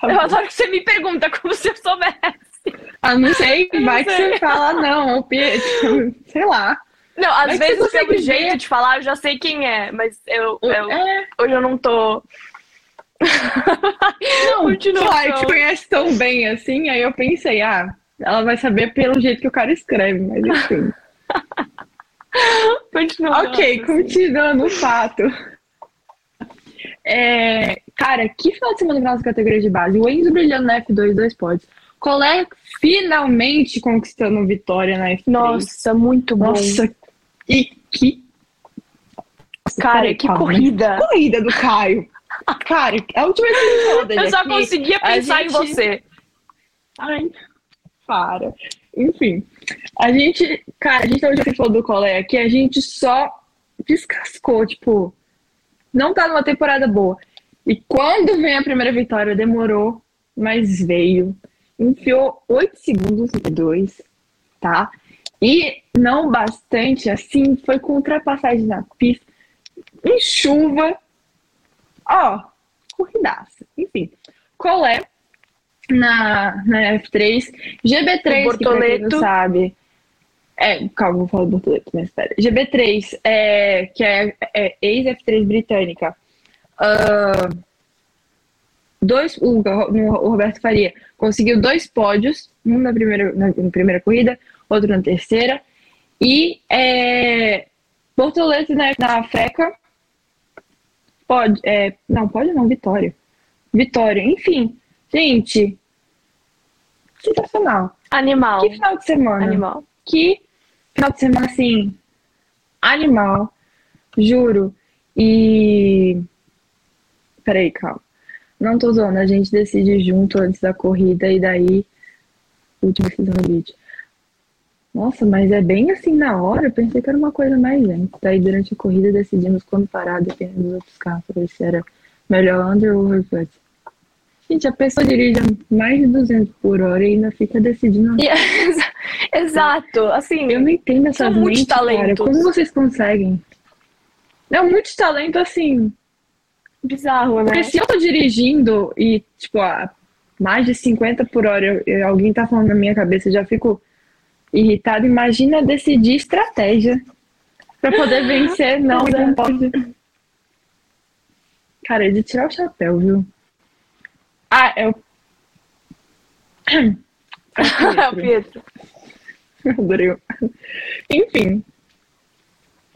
Tá eu adoro que você me pergunta como se eu soubesse. Ah, não sei, Eu não vai que sei. você fala, não, o Pietro. Sei lá. Não, às Mas vezes pelo ver. jeito de falar eu já sei quem é, mas eu, eu- É, hoje eu não tô. não, Continua, então. te conhece tão bem assim, aí eu pensei, ah, ela vai saber pelo jeito que o cara escreve, mas enfim. Continua. ok, Nossa, continuando o fato. É, cara, que final de semana na nossa categoria de base? O Enzo brilhando na F2, dois pódios. Colé finalmente conquistando vitória na F3. Nossa, muito bom. Nossa, e que. Cara, peraí, que calma, corrida. corrida do Caio. Cara, é a última vez que ele falou dele Eu só aqui, conseguia pensar em gente- você. Ai, para. Enfim, A gente, cara, a gente hoje falou do colé aqui, a gente só descascou, tipo, não tá numa temporada boa. E quando vem a primeira vitória, demorou, mas veio. Enfiou 8 segundos e 2, tá? E não bastante assim, foi com ultrapassagem na pista, em chuva. Ó, corridaça. Enfim, colé na, na F3, GB3, que pra quem não sabe. É, calma, vou falar do Bortoleto, mas espera. GB3, é, que é, é ex-F3 britânica. Uh, dois, o, o, Roberto Faria conseguiu dois pódios, um na primeira, na, na primeira corrida, outro na terceira. E é, Bortoleto na, na FECA, pode, é, não, pode não, Vitória. Vitória, enfim. Gente, sensacional. Animal. Que final de semana. Animal. Que final de semana, assim, animal. Juro. E. Peraí, calma. Não tô zoando, a gente decide junto antes da corrida e daí. Última decisão do vídeo. Nossa, mas é bem assim na hora. Eu pensei que era uma coisa mais lenta. Daí durante a corrida decidimos quando parar, dependendo dos outros carros, pra ver se era melhor under ou overcut. Gente, a pessoa dirige a mais de 200 por hora e ainda fica decidindo. Exato, assim. Eu não entendo essas são. Cara. Como vocês conseguem? É muito talento, assim. Bizarro, né? Porque se eu tô dirigindo e, tipo, a mais de 50 por hora, eu, alguém tá falando na minha cabeça, eu já fico irritado. Imagina decidir estratégia para poder vencer. Não, não pode. Cara, é de tirar o chapéu, viu? Ah, é o. É o Pietro. Adorei. Enfim.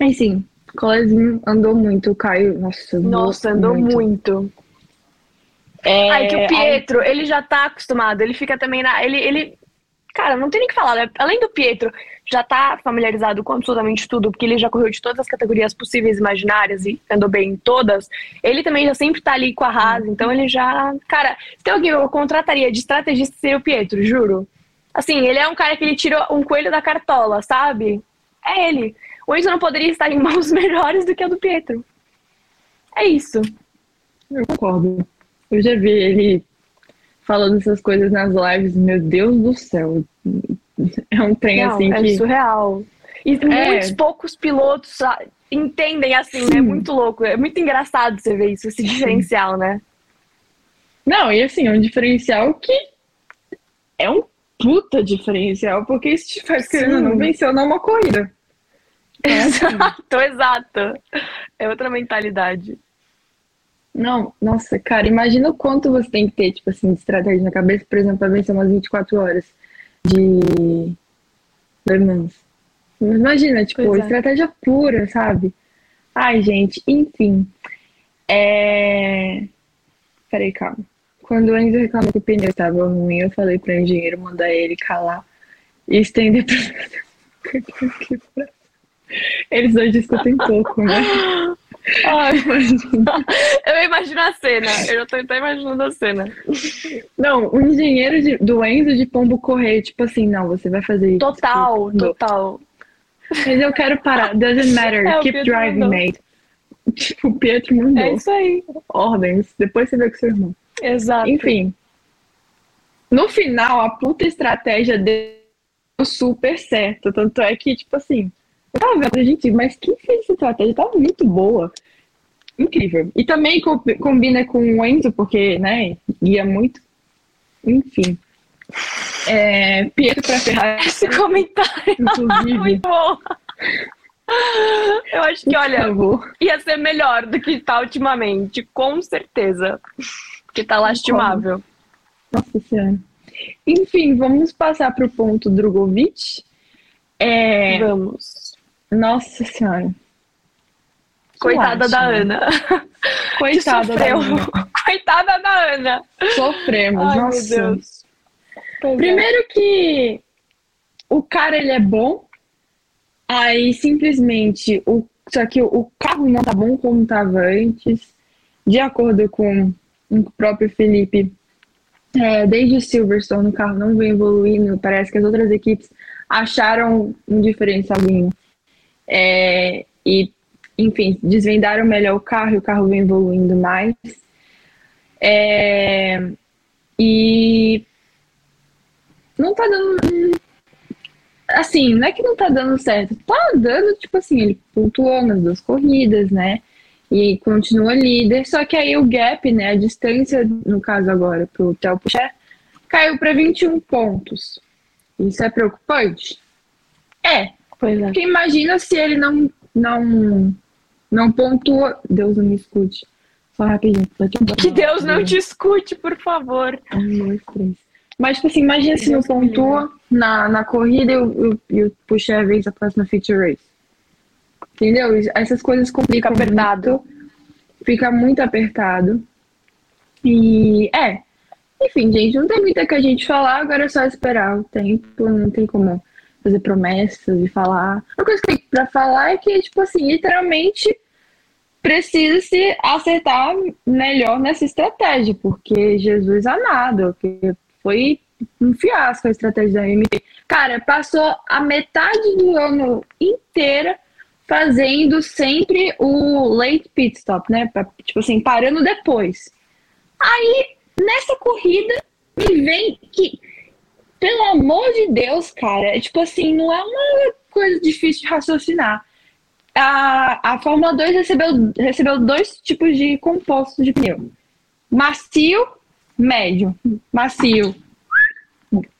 Enfim, Colezinho andou muito. O Caio, nossa, Nossa, andou muito. muito. É, Ai, que o Pietro, aí... ele já tá acostumado. Ele fica também na. Ele, ele Cara, não tem nem que falar, né? Além do Pietro já tá familiarizado com absolutamente tudo, porque ele já correu de todas as categorias possíveis e imaginárias e andou bem em todas, ele também já sempre tá ali com a Haas, uhum. então ele já. Cara, se tem alguém que eu contrataria de estrategista seria o Pietro, juro. Assim, ele é um cara que ele tirou um coelho da cartola, sabe? É ele. O Enzo não poderia estar em mãos melhores do que a do Pietro. É isso. Eu concordo. Eu já vi ele falando essas coisas nas lives, meu Deus do céu. É um trem Não, assim é que. É surreal. E é. muitos poucos pilotos entendem assim, né? Sim. né? Muito louco. É muito engraçado você ver isso, esse diferencial, né? Não, e assim, é um diferencial que é um puta diferencial, porque isso te faz querendo não vencer uma corrida. É assim. Exato, exato. É outra mentalidade. Não, nossa, cara, imagina o quanto você tem que ter, tipo assim, de estratégia na cabeça, por exemplo, para vencer umas 24 horas de Mans. Imagina, tipo, é. estratégia pura, sabe? Ai, gente, enfim. É... Peraí, calma. Quando o Enzo reclamou que o pneu estava ruim, eu falei para o engenheiro mandar ele calar e estender pra... Eles dois discutem pouco, né? Ai. Eu imagino a cena. Eu já tô até imaginando a cena. Não, o engenheiro de, do Enzo de Pombo Correio, tipo assim, não, você vai fazer isso. Total, tipo, total. Mas eu quero parar. Doesn't matter. É, Keep driving, mandou. mate. Tipo, o Pietro mandou. É isso aí. Ordens. Depois você vê com seu irmão. Exato. Enfim. No final, a puta estratégia deu super certo. Tanto é que, tipo assim, eu tava vendo, gente, mas quem fez essa estratégia? Tava muito boa. Incrível. E também combina com o Enzo, porque, né, ia muito. Enfim. É, Pietro pra Ferrari. Esse comentário. Inclusive. muito bom. Eu acho que, olha, ia ser melhor do que tá ultimamente, com certeza. Que tá lastimável. Nossa Senhora. Enfim, vamos passar pro ponto Drogovic. É... Vamos. Nossa Senhora. Coitada da Ana. Coitada da Ana. Coitada da Ana. Sofremos, Ai, nossa. Meu Deus. Pois Primeiro é. que o cara ele é bom, aí simplesmente o só que o carro não tá bom como estava antes. De acordo com o próprio Felipe, é, desde o Silverstone o carro não vem evoluindo. Parece que as outras equipes acharam um diferencialzinho. É, e, enfim, desvendaram melhor o carro e o carro vem evoluindo mais. É, e não tá dando. Assim, não é que não tá dando certo, tá dando, tipo assim, ele pontuou nas duas corridas, né? E continua líder, só que aí o gap, né? A distância, no caso agora, pro Theo Pucher, caiu para 21 pontos. Isso é preocupante? É. Pois é. Porque imagina se ele não, não, não pontua. Deus não me escute. Só rapidinho. Que Deus não te escute, por favor. Um, dois, três. Mas, tipo assim, imagina se não pontua na, na corrida e o, e o puxa a vez a próxima feature race. Entendeu? Essas coisas complicam fica apertado. Muito, fica muito apertado. E é. Enfim, gente, não tem muita que a gente falar, agora é só esperar o tempo, não tem como fazer promessas e falar. A coisa que tem pra falar é que, tipo assim, literalmente precisa se acertar melhor nessa estratégia, porque Jesus amado, que foi um fiasco a estratégia da MP. Cara, passou a metade do ano inteira fazendo sempre o late pit stop, né? Tipo assim, parando depois. Aí, nessa corrida, me vem que, pelo amor de Deus, cara, é tipo assim, não é uma coisa difícil de raciocinar. A, a Fórmula 2 recebeu, recebeu dois tipos de compostos de pneu: macio, médio. Macio,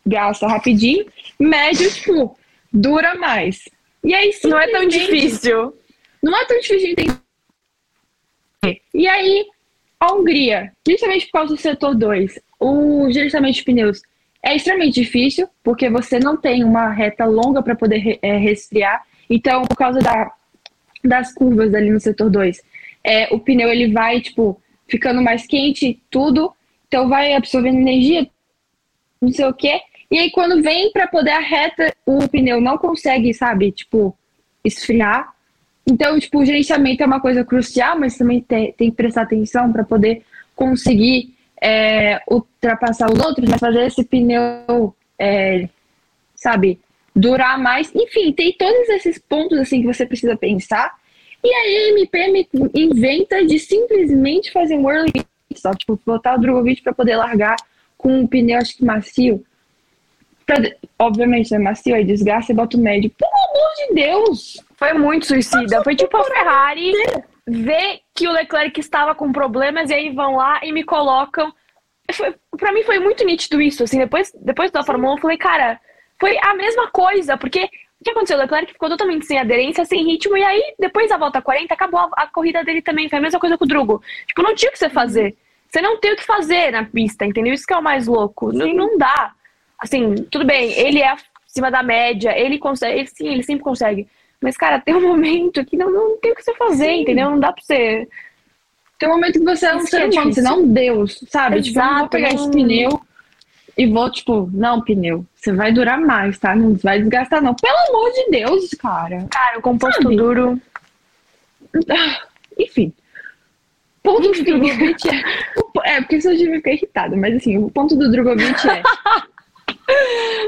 gasta rapidinho, médio, tipo, dura mais. E aí Não é tão difícil. Não é tão difícil de entender. E aí, a Hungria, justamente por causa do setor 2, o gerenciamento de pneus é extremamente difícil, porque você não tem uma reta longa para poder é, resfriar. Então, por causa da, das curvas ali no setor 2, é, o pneu ele vai, tipo, ficando mais quente, tudo. Então, vai absorvendo energia, não sei o quê. E aí, quando vem para poder a reta, o pneu não consegue, sabe, tipo, esfriar. Então, tipo, o gerenciamento é uma coisa crucial, mas também tem, tem que prestar atenção para poder conseguir é, ultrapassar os outros, mas fazer esse pneu, é, sabe, durar mais. Enfim, tem todos esses pontos assim que você precisa pensar. E a MP inventa de simplesmente fazer um early stop, tipo, botar o Drogovic para poder largar com um pneu, acho que macio. Pra, obviamente, é macio, aí desgasta e bota o médio. Pelo amor de Deus! Foi muito suicida. Foi tipo a Ferrari ver que o Leclerc estava com problemas e aí vão lá e me colocam. Pra mim foi muito nítido isso. Assim, depois, depois da Fórmula 1, eu falei, cara, foi a mesma coisa, porque o que aconteceu? O Leclerc ficou totalmente sem aderência, sem ritmo, e aí, depois da volta 40, acabou a, a corrida dele também. Foi a mesma coisa com o Drugo. Tipo, não tinha o que você fazer. Você não tem o que fazer na pista, entendeu? Isso que é o mais louco. Não, não dá. Assim, tudo bem, ele é acima da média, ele consegue, ele, sim, ele sempre consegue. Mas, cara, tem um momento que não, não tem o que você fazer, sim. entendeu? Não dá pra você. Tem um momento que você é um ser humano, você não é um Deus, sabe? Exato, tipo, eu vou pegar esse pneu e vou, tipo, não, pneu, você vai durar mais, tá? Não vai desgastar, não. Pelo amor de Deus, cara. Cara, o composto sabe? duro. Enfim. Ponto do Drogovic é. É, porque senão a gente ficar irritado, mas assim, o ponto do Drogovic é.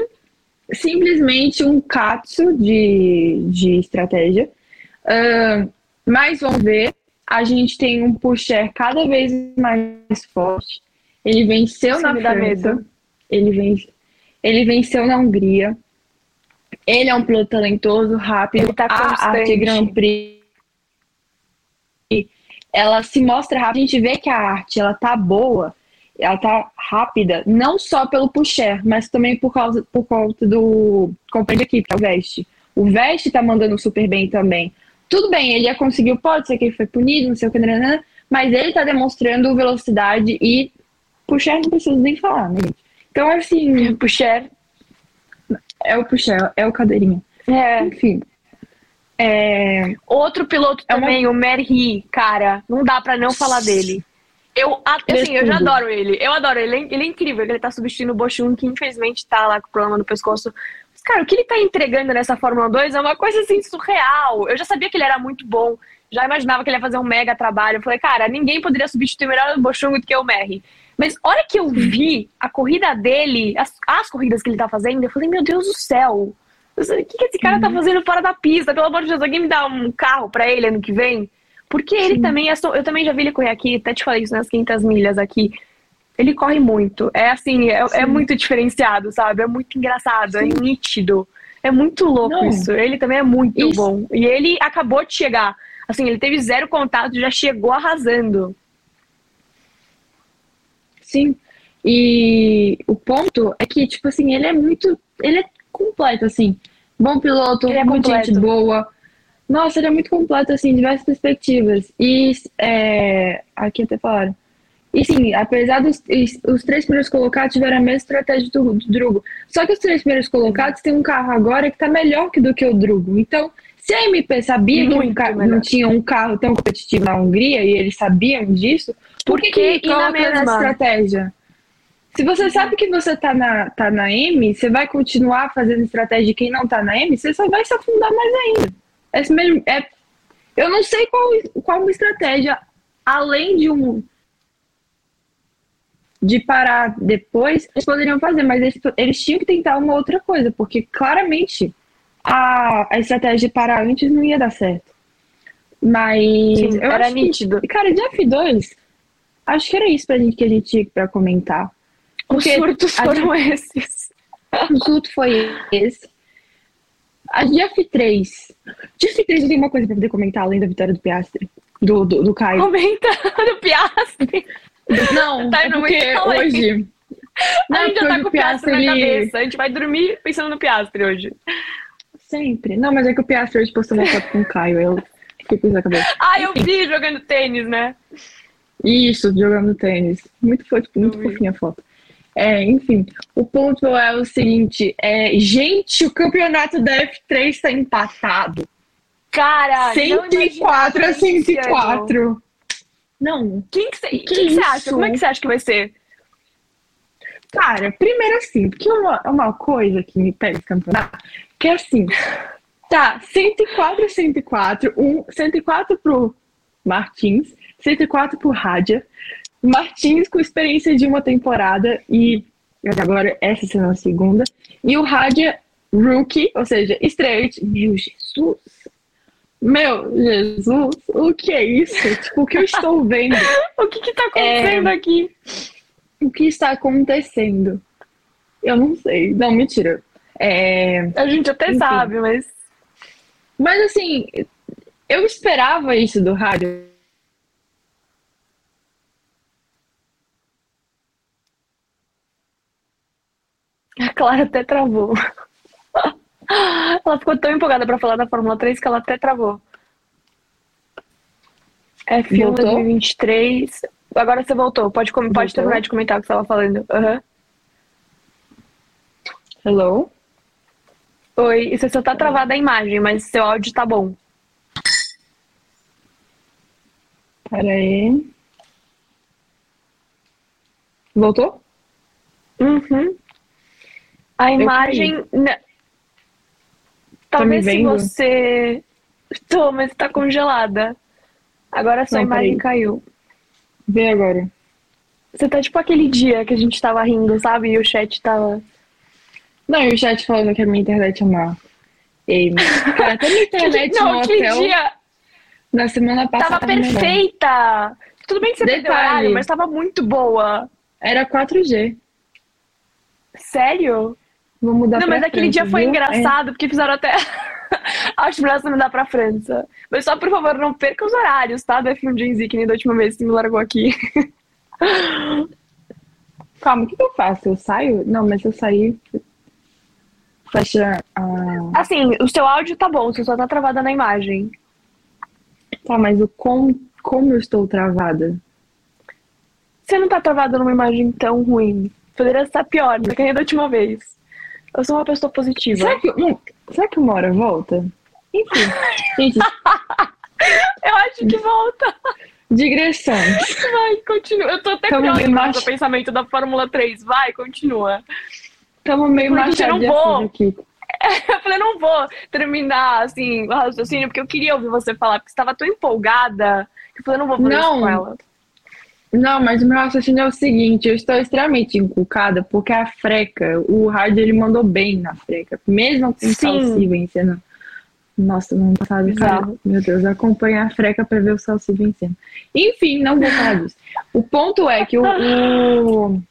simplesmente um katsu de, de estratégia. Uh, mas vamos ver. A gente tem um pusher cada vez mais forte. Ele venceu Sim, na França. Ele, vence, ele venceu na Hungria. Ele é um piloto talentoso, rápido. Ele tá. A Arte Grand Prix ela se mostra rápida. A gente vê que a arte ela tá boa, ela tá rápida, não só pelo pusher, mas também por causa por conta do companheiro de equipe, que é o Veste. O Veste tá mandando super bem também. Tudo bem, ele já conseguiu, pode ser que ele foi punido, não sei o que, mas ele tá demonstrando velocidade e pusher não precisa nem falar, né, gente? Então, assim, pusher é o pusher, é o cadeirinha. É. Enfim, é... Outro piloto é também, uma... o Merri, cara, não dá para não falar dele. Eu, assim, eu já adoro ele. Eu adoro ele. Ele é incrível ele tá substituindo o Bochum, que infelizmente tá lá com problema no pescoço. Mas, cara, o que ele tá entregando nessa Fórmula 2 é uma coisa assim surreal. Eu já sabia que ele era muito bom. Já imaginava que ele ia fazer um mega trabalho. Eu falei, cara, ninguém poderia substituir melhor o Bochum do que o Merri. Mas hora que eu vi a corrida dele, as, as corridas que ele tá fazendo, eu falei, meu Deus do céu O que, que esse cara tá fazendo fora da pista? Pelo amor de Deus, alguém me dá um carro pra ele ano que vem? Porque ele Sim. também é. Eu também já vi ele correr aqui, até te falei isso nas 500 milhas aqui. Ele corre muito. É assim, é, é muito diferenciado, sabe? É muito engraçado, é Sim. nítido. É muito louco Não. isso. Ele também é muito Isso. bom. E ele acabou de chegar. Assim, ele teve zero contato, já chegou arrasando. Sim. E o ponto é que, tipo assim, ele é muito. Ele é completo, assim. Bom piloto, Ele é completo. gente boa. Nossa, ele é muito completo, assim, diversas perspectivas. E é, aqui até falaram. E sim, apesar dos os, três primeiros colocados tiveram a mesma estratégia do, do Drugo. Só que os três primeiros colocados têm um carro agora que tá melhor que do que o Drugo. Então, se a MP sabia que Muito um ca- melhor. não tinha um carro tão competitivo na Hungria e eles sabiam disso, por que, que na coloca estratégia? Se você sabe que você tá na, tá na M, você vai continuar fazendo estratégia de quem não tá na M, você só vai se afundar mais ainda. Esse mesmo, é, eu não sei qual, qual uma estratégia, além de um de parar depois, eles poderiam fazer, mas eles, eles tinham que tentar uma outra coisa, porque claramente a, a estratégia de parar antes não ia dar certo. Mas Sim, eu era acho que- nítido. cara, de F2, acho que era isso pra gente que a gente tinha pra comentar. Os Porque surtos foram esses. o surto foi esse. A de F3. De F3 eu tenho uma coisa pra poder comentar além da vitória do Piastre. Do, do, do Caio. Comenta do Piastre. Não, Tá é porque hoje. a Não, gente já tá com o o Piastre na ele- cabeça. A gente vai dormir pensando no Piastre hoje. Sempre. Não, mas é que o Piastre hoje postou uma foto com o Caio. Eu fiquei isso na cabeça. Ah, eu vi jogando tênis, né? Isso, jogando tênis. Muito, fofo, muito fofinha a foto. É, enfim, o ponto é o seguinte: é, gente, o campeonato da F3 está empatado. Cara, não 104 a imaginava esse ano. 104. Não, Quem que você Que que acha? Como é que você acha que vai ser? Cara, primeiro assim, porque uma, uma coisa que me pega esse campeonato, que é assim, tá, 104 a 104, um, 104 pro Martins, 104 pro Rádia, Martins com experiência de uma temporada e agora essa sendo a segunda, e o Rádia Rookie, ou seja, estreante, meu Jesus, meu Jesus, o que é isso? Tipo, o que eu estou vendo? O que que tá acontecendo É. aqui? O que está acontecendo? Eu não sei. Não, mentira. É, A gente até Enfim. sabe, mas... Mas assim, eu esperava isso do rádio. A Clara até travou. Ela ficou tão empolgada pra falar da Fórmula 3 que ela até travou. F1 Voltou? 2023. Agora você voltou. Pode, pode Voltou? terminar de comentar o que você estava falando. Aham. Hello? Oi, você só tá travada a imagem, mas seu áudio tá bom. Pera aí. Voltou? Uhum. A imagem. né, Tá Talvez se você. Tô, mas tá congelada. Agora a sua Não, imagem peraí. caiu. Vê agora. Você tá tipo aquele dia que a gente tava rindo, sabe? E o chat tava. Não, e o chat falando que a minha internet é má. Ei, cara, até minha internet Não, no aquele hotel dia na semana passada tava perfeita. Tudo bem que você perdeu Detalhe. horário, mas tava muito boa. Era 4G. Sério? Vou mudar Não, mas aquele dia foi viu? engraçado, porque fizeram até. Melhor você mudar pra França. Mas só, por favor, não perca os horários, tá? Do F1 Gen Z, que nem da última vez que você me largou aqui. É. Calma, o que, que eu faço? Eu saio? Não, mas eu saí. Fecha a. Assim, o seu áudio tá bom, você só tá travada na imagem. Tá, mas o com... como eu estou travada? Você não tá travada numa imagem tão ruim. Poderia estar pior, do que nem da última vez. Eu sou uma pessoa positiva. Será que, hum, será que uma hora volta? Enfim. Gente, Eu acho que volta. digressões. Vai, continua. Eu tô até Tamo curiosa macho. o pensamento da Fórmula 3. Vai, continua. Estamos meio vou. aqui. Eu falei, não vou terminar, assim, o raciocínio, porque eu queria ouvir você falar, porque você estava tão empolgada, que eu falei, não vou fazer isso Não. com ela. Não, mas o meu raciocínio é o seguinte, eu estou extremamente encucada porque a Freca, o rádio ele mandou bem na Freca, mesmo com o Salsi vencendo. Nossa, não passado, cara, meu Deus, acompanha a Freca para ver o Salsi vencendo. Enfim, não vou falar disso. O ponto é que o, o,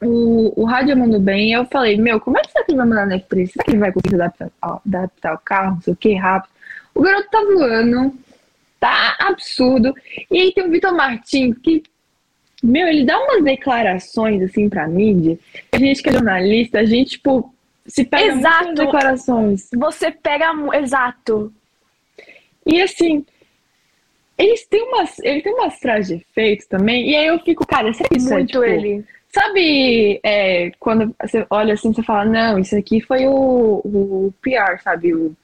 o, o rádio mandou bem, eu falei, meu, como é que será que ele vai mandar na F3? Será que ele vai conseguir adaptar, adaptar o carro, não sei o que, rápido? O garoto tá voando, tá absurdo. E aí tem o Vitor Martins, que, meu, ele dá umas declarações assim pra mídia. A gente que é jornalista, a gente, tipo, se pega Exato. declarações. Você pega. Exato. E assim, eles têm umas, ele tem umas frases de efeito também, e aí eu fico, cara, será que isso Muito é, tipo, ele. Sabe, é, quando você olha assim, você fala, não, isso aqui foi o, o PR, sabe? O,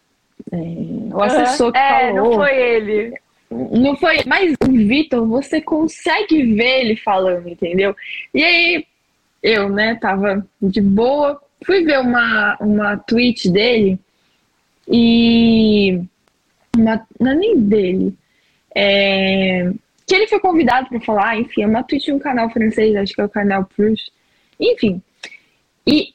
é, o assessor que é, falou. não foi ele. Não foi. Mas o Vitor, você consegue ver ele falando, entendeu? E aí, eu, né, tava de boa, fui ver uma, uma tweet dele e. Uma, não é nem dele. É, que ele foi convidado para falar, enfim, é uma tweet de um canal francês, acho que é o canal Plus. Enfim. E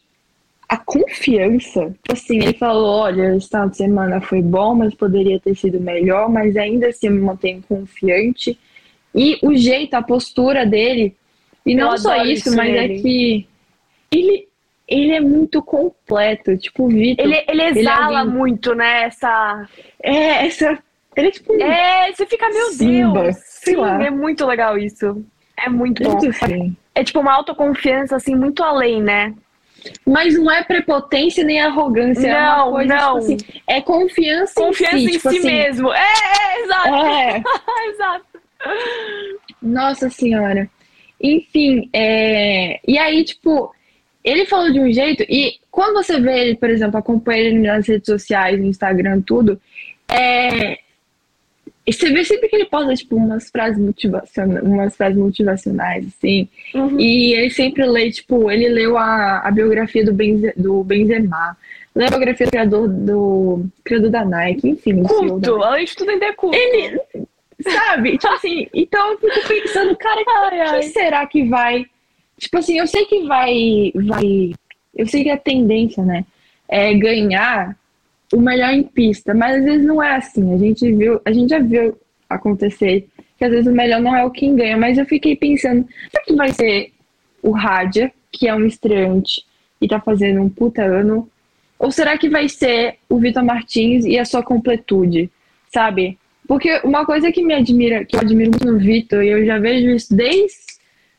a confiança, tipo assim, ele falou, olha, esse final de semana foi bom, mas poderia ter sido melhor, mas ainda assim eu me mantenho confiante. E o jeito, a postura dele, e não Eu só adoro isso, isso mas nele. é que ele, ele é muito completo, tipo o Vitor. Ele, ele exala alguém- muito, né? Essa. É, essa. Ele é tipo um É, você fica, meu Simba, Deus. sei Sim, lá. é muito legal isso. É muito bom. assim. É tipo uma autoconfiança, assim, muito além, né? Mas não é prepotência nem arrogância. é Não, uma coisa, não. Tipo assim, é confiança, Confiança em si. em tipo si assim, mesmo. É, é, exato. É, exato. nossa senhora. Enfim, é... e aí, tipo, ele falou de um jeito, e quando você vê ele, por exemplo, acompanha ele nas redes sociais, no Instagram, tudo, é... você vê sempre que ele posta, tipo, umas frases, motivacionais, umas frases motivacionais, assim, Uhum. E ele sempre lê, tipo, ele leu a, a biografia do, Benze, do Benzema, leu a biografia do criador, do criador da Nike, enfim. Culto. Além de tudo, ainda é culto. Ele, sabe? Tipo assim, então eu fico pensando, cara, Ai, ai. será que vai. Tipo assim, eu sei que vai. vai eu sei que a tendência, né? É ganhar o melhor em pista, mas às vezes não é assim. A gente viu, a gente já viu acontecer que às vezes o melhor não é o quem ganha, mas eu fiquei pensando, será que vai ser o Rádia, que é um estreante e tá fazendo um puta ano? Ou será que vai ser o Vitor Martins e a sua completude, sabe? Porque uma coisa que me admira, que eu admiro muito no Vitor, e eu já vejo isso desde,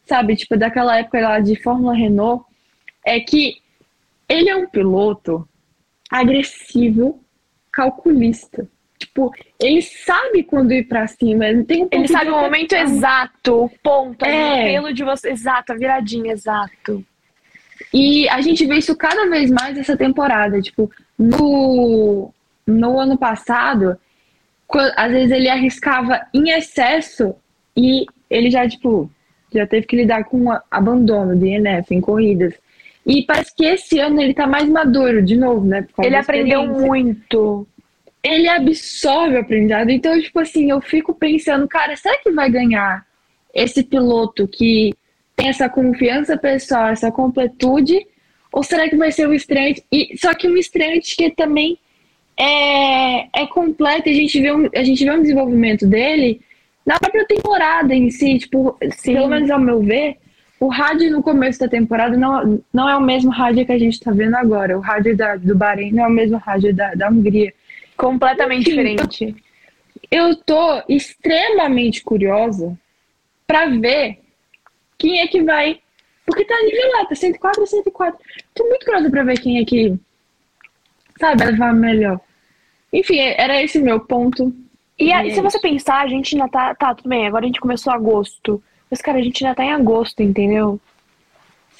sabe, tipo, daquela época lá de Fórmula Renault, é que ele é um piloto agressivo, calculista. Tipo, ele sabe quando ir pra cima, ele tem um Ele sabe de o momento exato, o ponto, É. o pelo de você. Exato, a viradinha, exato. E a gente vê isso cada vez mais essa temporada. Tipo, no, no ano passado, às vezes ele arriscava em excesso e ele já, tipo, já teve que lidar com o abandono do INF em corridas. E parece que esse ano ele tá mais maduro, de novo, né? Ele aprendeu muito. Ele absorve o aprendizado. Então, tipo assim, eu fico pensando, cara, será que vai ganhar esse piloto que tem essa confiança pessoal, essa completude? Ou será que vai ser um estreante? E, só que um estreante que também é, é completo. A gente, vê um, a gente vê um desenvolvimento dele na própria temporada em si. Tipo, pelo menos ao meu ver, o rádio no começo da temporada não, não é o mesmo rádio que a gente tá vendo agora. O rádio da, do Bahrein não é o mesmo rádio da, da Hungria. Completamente Enfim, diferente. Eu tô extremamente curiosa pra ver quem é que vai. Porque tá nivelado, tá 104 a 104. Tô muito curiosa pra ver quem é que. Sabe, levar melhor. Enfim, era esse meu ponto. E, a- E é se você isso. pensar, a gente ainda tá. Tá, tudo bem, agora a gente começou agosto. Mas, cara, a gente ainda tá em agosto, entendeu?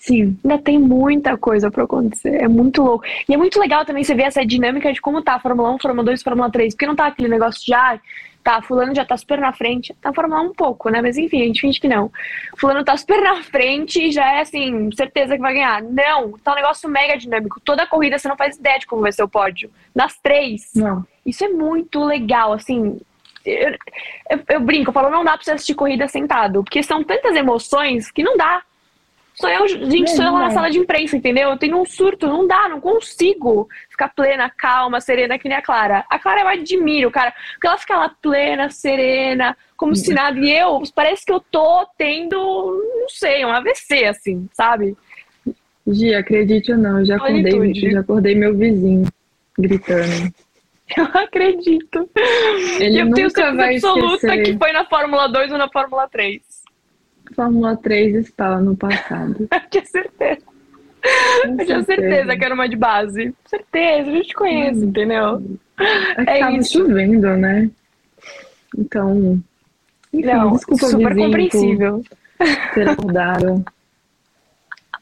Sim. Ainda tem muita coisa pra acontecer. É muito louco. E é muito legal também você ver essa dinâmica de como tá a Fórmula 1, Fórmula 2, Fórmula 3. Porque não tá aquele negócio de, ah, tá, fulano já tá super na frente. Tá a Fórmula 1 um pouco, né? Mas enfim, a gente finge que não. Fulano tá super na frente e já é assim, certeza que vai ganhar. Não, tá um negócio mega dinâmico. Toda corrida você não faz ideia de como vai ser o pódio. Nas três. Não. Isso é muito legal, assim. Eu, eu, eu brinco, eu falo, não dá pra você assistir corrida sentado, porque são tantas emoções que não dá. Sou eu, gente, sou eu lá na sala de imprensa, entendeu? Eu tenho um surto, não dá, não consigo ficar plena, calma, serena, que nem a Clara. A Clara eu admiro, cara, porque ela fica lá plena, serena, como se nada. E eu, parece que eu tô tendo, não sei, um AVC, assim, sabe? Gi, acredite ou não, eu já acordei, já acordei meu vizinho gritando. Eu acredito. Ele eu nunca tenho certeza vai absoluta esquecer. que foi na Fórmula 2 ou na Fórmula 3. Fórmula 3 estava no passado. Eu tinha certeza. Com Eu tinha certeza que era uma de base. Certeza, a gente conhece, Hum. entendeu? É que É tava isso. chovendo, né? Então. Enfim, Não, desculpa, super vizinho, compreensível. ter acordado.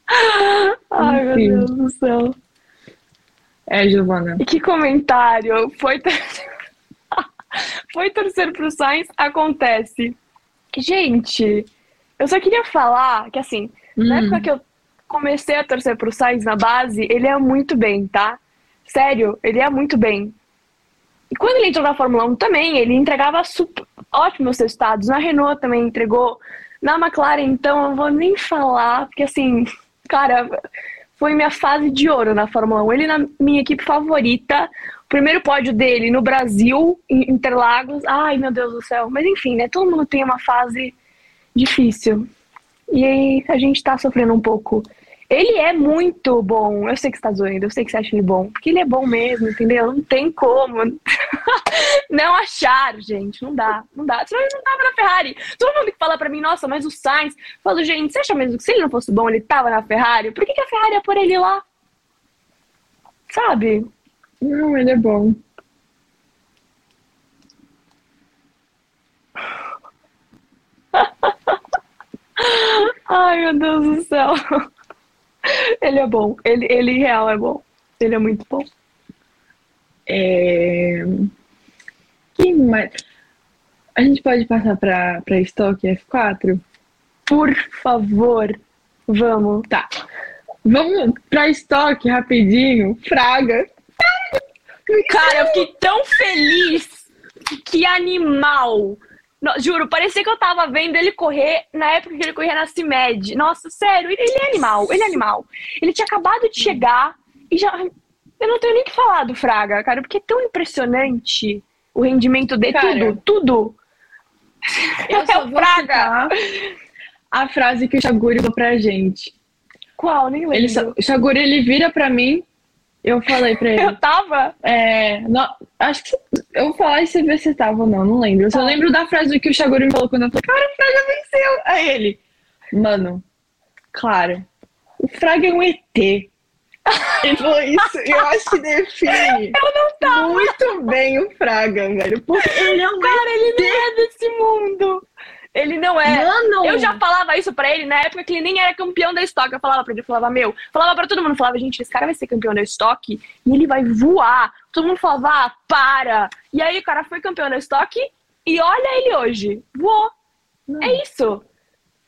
Ai, meu Enfim. Deus do céu. É, Giovana. E que comentário! Foi, tor- Foi torcer pro Sainz? Acontece. Gente, eu só queria falar que, assim, na Hum. época que eu comecei a torcer pro Sainz na base, ele ia muito bem, tá? Sério, ele ia muito bem. E quando ele entrou na Fórmula 1 também, ele entregava super... ótimos resultados. Na Renault também entregou. Na McLaren, então, eu não vou nem falar, porque assim, cara, foi minha fase de ouro na Fórmula 1. Ele na minha equipe favorita. Primeiro pódio dele no Brasil, em Interlagos. Ai, meu Deus do céu. Mas enfim, né? Todo mundo tem uma fase difícil. E aí a gente tá sofrendo um pouco. Ele é muito bom. Eu sei que você tá zoando, eu sei que você acha ele bom. Porque ele é bom mesmo, entendeu? Não tem como não achar, gente. Não dá, não dá. Senão ele não tava na Ferrari. Todo mundo que fala pra mim, nossa, mas o Sainz. Eu falo, gente, você acha mesmo que se ele não fosse bom, ele tava na Ferrari? Por que, que a Ferrari ia pôr ele lá? Sabe? Não, ele é bom. Ai, meu Deus do céu. Ele é bom. Ele, ele real é bom. Ele é muito bom. É... Que mais? A gente pode passar pra, pra estoque F4? Por favor, vamos. Tá. Vamos pra estoque rapidinho. Fraga. Cara, eu fiquei tão feliz. Que animal. No- juro, parecia que eu tava vendo ele correr na época que ele corria na CIMED. Nossa, sério, ele, ele é animal, ele é animal. Ele tinha acabado de chegar e já. Eu não tenho nem o que falar do Fraga, cara, porque é tão impressionante o rendimento dele. Cara, tudo, tudo. Eu É o Fraga. a frase que o Shaguri falou pra gente. Qual? Nem lembro. Ele, o Shaguri, ele vira pra mim, eu falei pra ele. Eu tava? É, não, acho que eu vou falar e você vê se tava ou não, não lembro. Eu só Tá. lembro da frase que o Shaguri me falou quando eu falei, cara, o Fraga venceu. Aí ele, mano, claro, o Fraga é um ET. Ele falou isso, e eu acho que define Eu não tava. muito bem o Fraga, velho. Porque ele é um Cara, ele não é desse mundo. Ele não é. Mano! Eu já falava isso pra ele na época que ele nem era campeão da Stock. Eu falava pra ele, eu falava, meu, falava pra todo mundo, falava, gente, esse cara vai ser campeão da Stock e ele vai voar. Todo mundo falava, ah, para. E aí o cara foi campeão da Stock e olha ele hoje. Voou. É isso.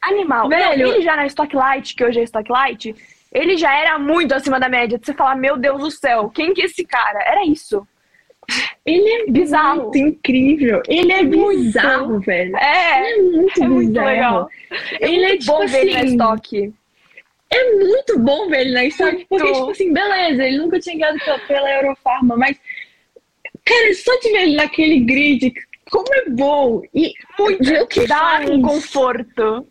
Animal. Velho. Não, ele já na Stock Light, que hoje é Stock Light, ele já era muito acima da média. De você falar, meu Deus do céu, quem que é esse cara? Era isso. Ele é Bizarro. muito incrível. Ele é Muito. bizarro, velho. É, Ele é muito é muito bizarro. legal. Ele é muito tipo bom ver ele na assim, Stock. É muito bom ver ele na história, porque, Muito. tipo assim, beleza, ele nunca tinha ganhado pela, Eurofarma, mas, cara, só de ver ele naquele grid, como é bom! E Muito. ver o que Dá faz. um conforto.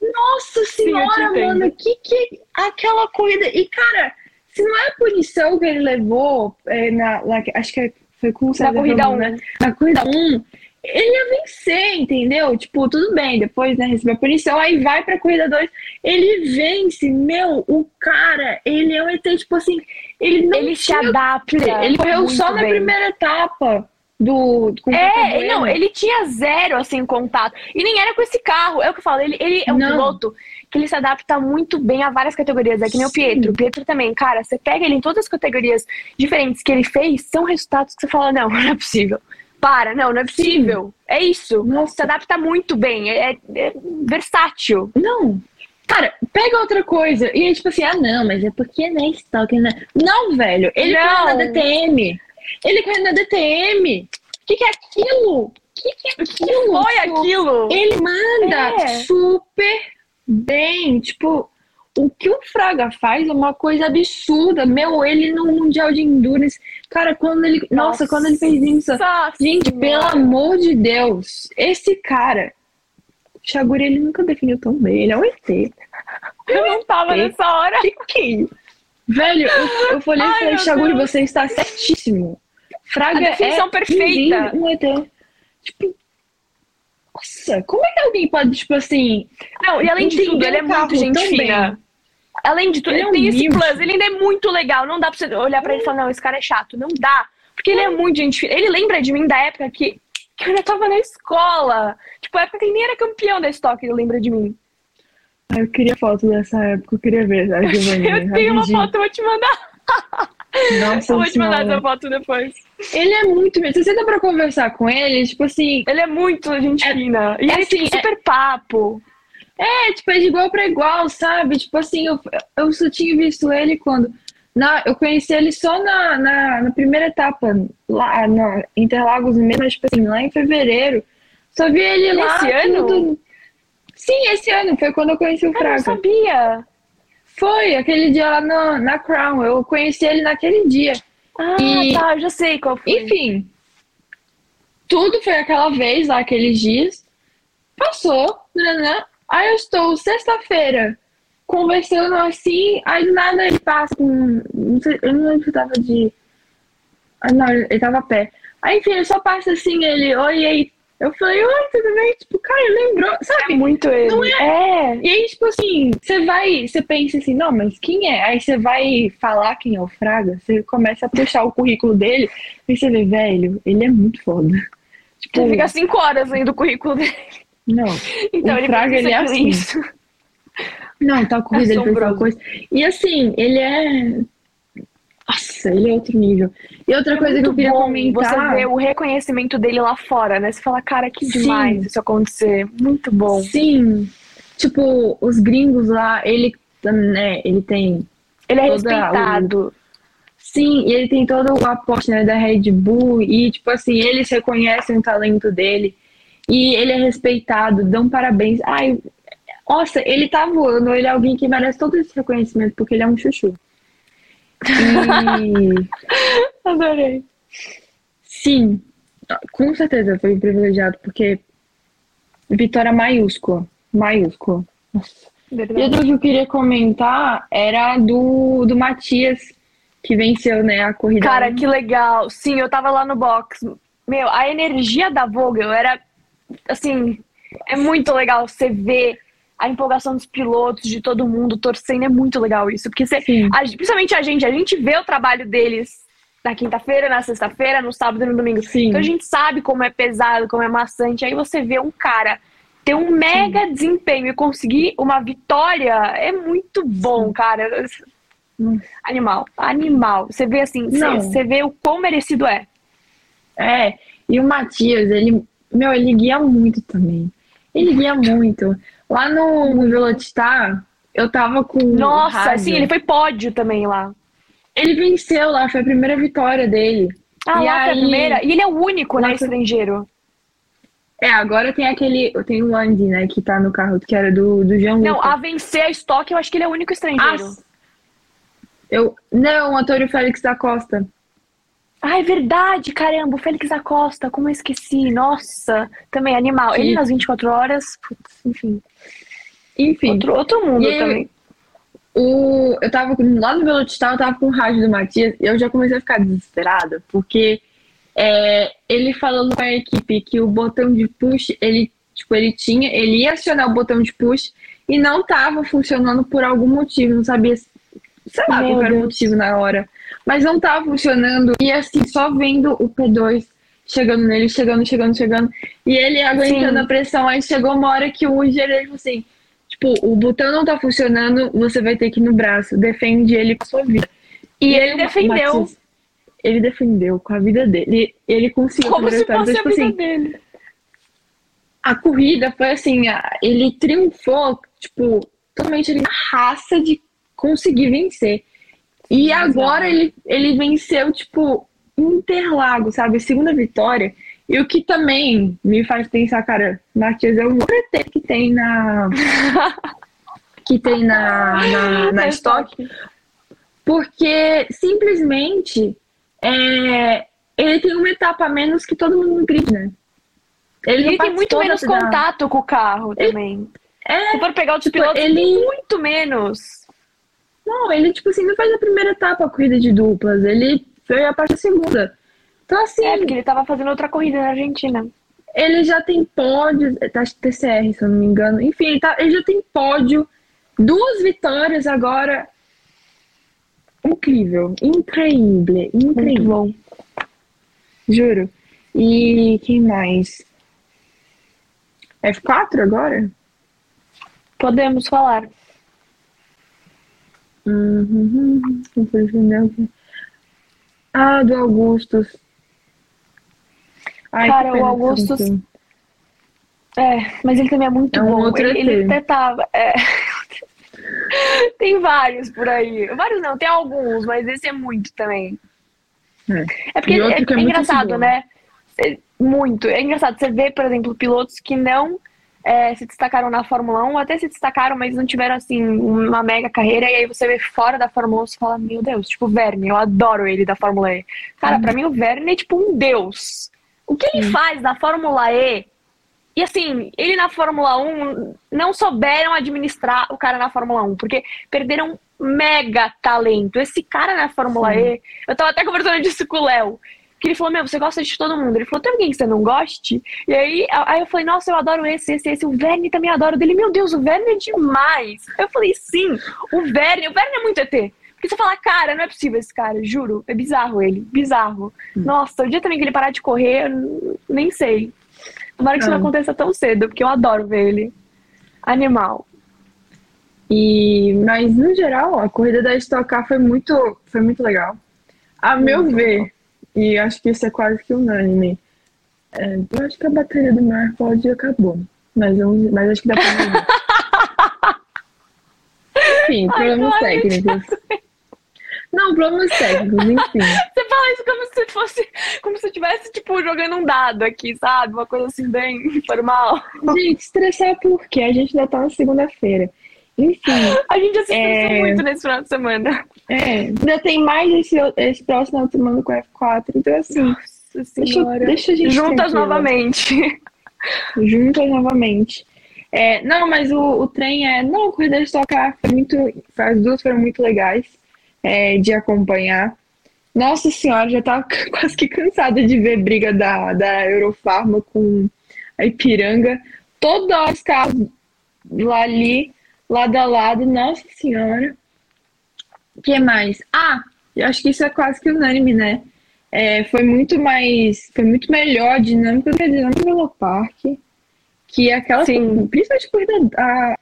Nossa senhora, entendo. mano, que que aquela corrida. E, cara, se não é a punição que ele levou, é, na, na- acho que foi com o Na César corrida Romano, 1. né? Na corrida 1, ele ia vencer, entendeu? Tipo, tudo bem, depois, né, recebeu a punição, aí vai pra corrida 2, ele vence. Meu, o cara, ele é um ET, tipo assim, ele não Ele se tinha adapta. ele correu só na bem. primeira etapa do. Com o Papa É, não, ele tinha zero, assim, contato. E nem era com esse carro. É o que eu falo, ele, ele é um Não. piloto que ele se adapta muito bem a várias categorias. É que nem o Sim. Pietro. O Pietro também, cara, você pega ele em todas as categorias diferentes que ele fez, são resultados que você fala, não, não é possível. Para, não, não é possível. É isso. Se Nossa, adapta muito bem. É, é versátil. não. Cara, pega outra coisa. E aí, tipo assim, ah, não, mas é porque não é estoque, né? Não, velho. Ele Não. correu na DTM. Ele correu na DTM. O que, que é aquilo? que, que é aquilo? Foi Tipo, aquilo! Ele manda É. super bem. Tipo, o que o Fraga faz é uma coisa absurda. Meu, ele no Mundial de Endurance. Cara, quando ele. Nossa, quando ele fez isso. Nossa Gente, Senhora. pelo amor de Deus, esse cara. Shaguri, ele nunca definiu tão bem. Ele é um ET. Eu não tava Ei. nessa hora. Que que é? Velho, eu, eu falei e falei, Shaguri, Deus. você está certíssimo. Fraga A definição é perfeita. Um ET. Tipo, nossa, como é que alguém pode, tipo assim, Não, e além de tudo, ele é muito gente fina. Além de tudo, Ele ele, é um tem esse plus, ele ainda é muito legal. Não dá pra você olhar pra ele e falar, não, esse cara é chato. Não dá. Porque ele é muito gente fina. Ele lembra de mim da época que, que eu ainda tava na escola. Tipo, a época que ele nem era campeão da estoque, ele lembra de mim. Ah, eu queria foto dessa época, eu queria ver. A Giovanni, Eu tenho uma foto, eu vou te mandar. Nossa Eu vou te mandar senhora. essa foto depois. Ele é muito. Você dá pra conversar com ele, tipo assim, Ele é muito gente É- fina. E é ele assim, tem super papo. É, tipo, é de igual pra igual, sabe? Tipo assim, eu, eu só tinha visto ele quando. Na, eu conheci ele só na, na, na primeira etapa, lá na Interlagos mesmo, mas, tipo assim, lá em fevereiro. Só vi ele lá. Nesse ano? tudo- Sim, esse ano, foi quando eu conheci o Eu não Fraga. sabia. Foi, aquele dia lá na, na Crown. Eu conheci ele naquele dia. Ah, E- tá, eu já sei qual foi. Enfim, tudo foi aquela vez lá, aqueles dias. Passou, né? Aí eu estou sexta-feira conversando assim, aí do nada ele passa com. Não sei, eu não lembro se tava de. Ah, não, ele tava a pé. Aí, enfim, ele só passa assim, ele, oi, e aí. Eu falei, oi, tudo bem? Tipo, cara, lembrou, sabe? É muito ele. Não é. E aí, tipo assim, você vai, você pensa assim, não, mas quem é? Aí você vai falar quem é o Fraga, você começa a puxar o currículo dele, e você vê, velho, ele é muito foda. Tipo, Você fica cinco horas lendo o currículo dele. não, Então O ele Fraga, ele é assim. isso. não, tal corrida, ele fez tal coisa. E assim, ele é. Nossa, ele é outro nível. E outra coisa que eu queria comentar. Você vê o reconhecimento dele lá fora, né? Você fala, cara, que Sim. demais isso acontecer. Muito bom. Sim, tipo, os gringos lá, ele, né, ele tem Ele é respeitado. Sim, e ele tem todo o aporte né, da Red Bull e, tipo assim, eles reconhecem o talento dele e ele é respeitado, dão parabéns. Ai, nossa, ele tá voando, ele é alguém que merece todo esse reconhecimento porque ele é um chuchu. E, Adorei. sim, com certeza foi um privilegiado porque vitória maiúscula, maiúscula. Nossa. E outra que eu queria comentar era do, do Matias, que venceu, né, a corrida. Cara, que legal. Sim, eu tava lá no box. Meu, a energia da Vogel era assim, é muito legal você ver a empolgação dos pilotos, de todo mundo torcendo, é muito legal isso, porque você, Sim. a- principalmente a gente, a gente vê o trabalho deles na quinta-feira, na sexta-feira, no sábado e no domingo. Sim. Então a gente sabe como é pesado, como é maçante. Aí você vê um cara ter um mega desempenho e conseguir uma vitória é muito bom, cara. Hum. Animal, animal. Você vê assim, Não. você vê o quão merecido é. É, e o Matias, ele, meu, ele guia muito também. Ele guia muito. Lá no, Velocitar, eu tava com. Nossa, raiva. assim, ele foi pódio também lá. Ele venceu lá, foi a primeira vitória dele. Ah, E lá foi a aí- primeira. E ele é o único, né, Nossa. estrangeiro. É, agora tem aquele. Tem o Landy, né, que tá no carro, que era do, do Jean Não, a vencer a estoque, eu acho que ele é o único estrangeiro. eu, não, o Antônio Félix da Costa. Ah, é verdade, caramba, o Félix Acosta, como eu esqueci. Nossa, também animal. Ele nas 24 horas, putz, enfim. Enfim. Outro, outro mundo E também. O, eu tava lá no Velocitar, eu tava com o rádio do Matias e eu já comecei a ficar desesperada, porque é, ele falando com a equipe que o botão de push, ele, tipo, ele tinha, ele ia acionar o botão de push e não tava funcionando por algum motivo, não sabia, sei lá Meu qual era o Deus. motivo na hora, mas não tava funcionando e assim, só vendo o P2 chegando nele, chegando, chegando, chegando, e ele aguentando Sim. a pressão, aí chegou uma hora que o engenheiro falou assim, Tipo, o botão não tá funcionando, você vai ter que ir no braço. Defende ele com a sua vida. E aí ele o defendeu. Ele defendeu com a vida dele. Ele conseguiu Como se a vitória. fosse a Então, vida tipo assim, dele. a corrida foi assim, ele triunfou, tipo, totalmente ele, raça de conseguir vencer. E Exato. agora ele, ele venceu, tipo, Interlagos, sabe? Segunda vitória. E o que também me faz pensar, cara, Matias é outro ET que tem na. que tem na, na, na estoque. Porque simplesmente é, ele tem uma etapa a menos que todo mundo no grid, né? Ele, ele tem muito menos da... contato com o carro ele, também. É, Se for pegar os tipo, pilotos, ele muito menos. Não, ele, tipo assim, não faz a primeira etapa a corrida de duplas. Ele foi a parte da segunda. Então, assim. É, porque ele tava fazendo outra corrida na Argentina. Ele já tem pódio, tá TCR, se eu não me engano. Enfim, ele, tá, ele já tem pódio, duas vitórias agora. Incrível, incrível, incrível. Juro. E quem mais? F4 agora? Podemos falar. Uhum. Ah, do Augustus. Ai, Cara, o Augustus. É, mas ele também é muito é um bom. Ele, ele, até tava. É... tem vários por aí. Vários não, tem alguns, mas esse é muito também. É, é porque é, é, é engraçado, né? Muito. É engraçado. Você vê, por exemplo, pilotos que não é, se destacaram na Fórmula 1, até se destacaram, mas não tiveram, assim, uma mega carreira, e aí você vê fora da Fórmula 1 e fala, meu Deus, tipo o Verne, eu adoro ele da Fórmula E. Cara, uhum. pra mim o Verne é tipo um deus. O que ele uhum. faz na Fórmula E, e assim, ele na Fórmula 1 não souberam administrar o cara na Fórmula 1, porque perderam mega talento. Esse cara na Fórmula Sim. E, eu tava até conversando disso com o Léo. Que ele falou, meu, você gosta de todo mundo. Ele falou, tem alguém que você não goste? E aí, aí eu falei, nossa, eu adoro esse, esse, esse. O Verne também adoro dele. Meu Deus, o Verne é demais. Eu falei, sim, o Verne, o Verne é muito ET. Porque você fala, cara, não é possível esse cara, juro. É bizarro ele, bizarro. Hum. Nossa, o dia também que ele parar de correr, nem sei. Tomara que isso não aconteça tão cedo, porque eu adoro ver ele. Animal. E, mas no geral, a corrida da Stock Car foi muito, foi muito legal. A muito meu ver, e acho que isso é quase que unânime. É, eu acho que a bateria do Mar pode acabou. Mas, eu, mas acho que dá pra ver. Enfim, problemas técnicos. Não, problemas técnicos, enfim. Você fala isso como se fosse. Como se estivesse, tipo, jogando um dado aqui, sabe? Uma coisa assim, bem formal. Gente, estressar por quê? A gente ainda tá na segunda-feira. Enfim. A gente assistiu é... muito nesse final de semana. É, ainda tem mais esse, esse próximo semana com o F4. Então, assim. Nossa senhora. Deixa, deixa a gente. Juntas novamente. Juntas novamente. É, não, mas o, o trem é. Não, a corrida de tocar foi muito. As duas foram muito legais é, de acompanhar. Nossa senhora, já tava quase que cansada de ver briga da, da Eurofarma com a Ipiranga. Toda hora os carros lá ali lado a lado, nossa senhora. O que mais? Ah, eu acho que isso é quase que unânime, né? É, foi muito mais, foi muito melhor a dinâmica do que a dinâmica do que aquela, Sim. principalmente corrida, a...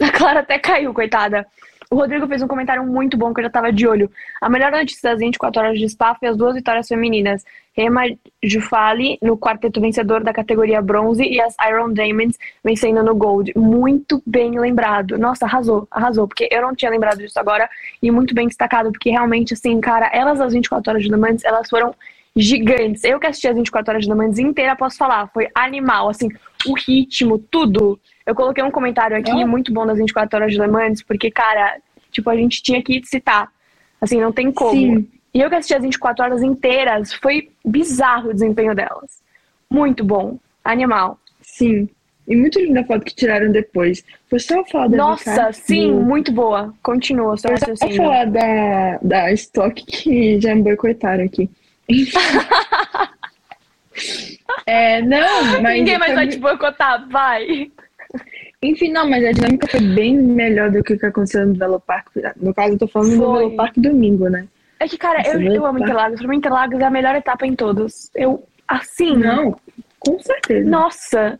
a Clara até caiu, coitada. O Rodrigo fez um comentário muito bom que eu já estava de olho. A melhor notícia das 24 horas de Spa foi as duas vitórias femininas. Rema Jufali no quarteto vencedor da categoria bronze e as Iron Diamonds vencendo no gold. Muito bem lembrado. Nossa, arrasou, arrasou, porque eu não tinha lembrado disso agora e muito bem destacado, porque realmente, assim, cara, elas as 24 horas de Le Mans, elas foram gigantes. Eu que assisti as 24 horas de Le Mans inteira, posso falar, foi animal, assim, o ritmo, tudo. Eu coloquei um comentário aqui é. muito bom das 24 horas de Le Mans, porque, cara, tipo, a gente tinha que citar. Assim, não tem como. Sim. E eu que assisti as 24 horas inteiras, foi bizarro o desempenho delas. Muito bom. Animal. Sim. E muito linda a foto que tiraram depois. Foi só falar da Nossa, sim, muito boa. Continua, só Foi só falar da, da Stock que já me boicotaram aqui. é, não, mas. Ninguém mais vai te boicotar, vai. Enfim, não, mas a dinâmica foi bem melhor do que o que aconteceu no Velo Park. No caso, eu tô falando foi. do Velo Park domingo, né? É que, cara, eu, eu amo Interlagos. Pra mim, Interlagos é a melhor etapa em todos. Eu, assim. Não, com certeza. Nossa.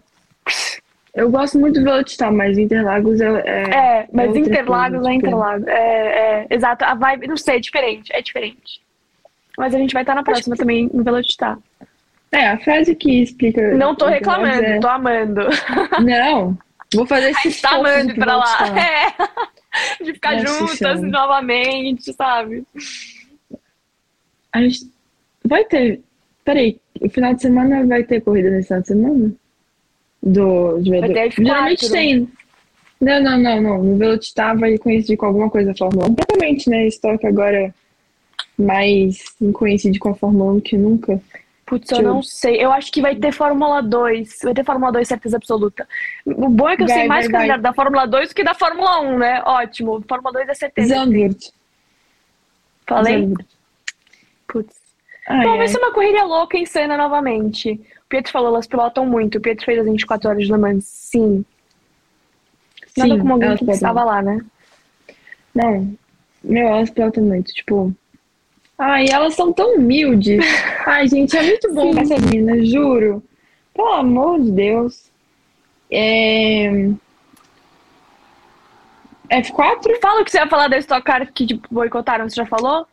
Eu gosto muito do Velocitar, mas Interlagos é. É, é mas é Interlagos coisa, é tipo... Interlagos. É, é, exato. A vibe, não sei, é diferente. É diferente. Mas a gente vai estar na próxima que... também no Velocitar. É, a frase que explica. Não tô reclamando, é... tô amando. Não, vou fazer esse Tá amando pra lá. É. De ficar Nossa, juntas chama. novamente, sabe? A gente vai ter Peraí, o final de semana vai ter corrida nesse final de semana? Do, de Vai ter F4. Geralmente tem. Não, não, não, não. No Velocitar vai coincidir com alguma coisa da Fórmula 1. Completamente, né? Estoque agora mais coincide com a Fórmula 1 que nunca. Putz, eu não sei. Eu acho que vai ter Fórmula 2. Vai ter Fórmula 2, certeza absoluta. O bom é que eu Vai, sei mais vai, vai. da Fórmula 2 do que da Fórmula 1, né? Ótimo. Fórmula 2 é setembro. Zandvoort. Falei? Zandvoort. Putz. Ai, Bom, ai. vai ser uma corrida louca em cena novamente. O Pietro falou, elas pilotam muito. O Pietro fez as 24 horas de Le Mans. Sim. Nada Sim, como alguém que estava lá, né? Não, meu, elas pilotam muito, tipo. Ai, elas são tão humildes. Ai, gente, é muito bom Sim. essa menina, juro. Pelo amor de Deus. É... F4? Fala o que você ia falar da Stock Car que tipo, boicotaram, você já falou?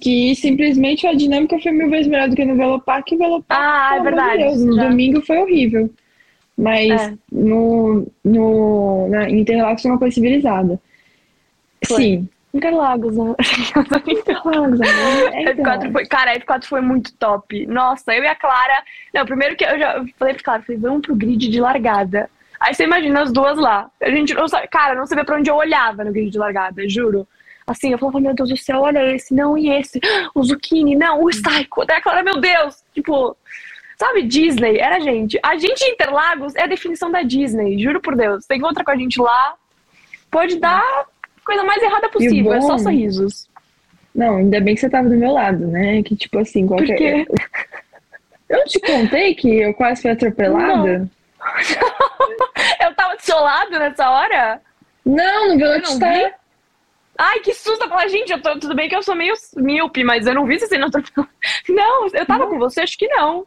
Que simplesmente a dinâmica foi mil vezes melhor do que no Velopark. E o Velopark, Ah, é verdade, Deus, no já. domingo foi horrível. Mas É. no, no, na Interlagos foi uma coisa civilizada. Foi. Sim. Interlagos, né? Interlagos, amor, é F4 Interlagos. foi, cara, a F4 foi muito top. Nossa, eu e a Clara. Não, primeiro que eu já eu falei pra Clara, falei, vamos pro grid de largada. Aí você imagina as duas lá. A gente não sabe, cara, não sabia pra onde eu olhava no grid de largada, juro. Assim, eu falava, meu Deus do céu, olha esse, não, e esse, o Zucchini, não, o Psycho. Daí a Clara, meu Deus, tipo, sabe, Disney, era a gente. A gente em Interlagos é a definição da Disney, juro por Deus. Você encontra com a gente lá, pode dar coisa mais errada possível, é só bom- sorrisos. Não, ainda bem que você tava do meu lado, né? Que tipo assim, Por qualquer. quê? Eu não te contei que eu quase fui atropelada? Eu tava do seu lado nessa hora? Não, no Eu não Velocitar. vi. Ai, que susto! Eu falei, gente, eu tô, tudo bem que eu sou meio míope, mas eu não vi você sendo atropelado. Não, eu tava com você, acho que não.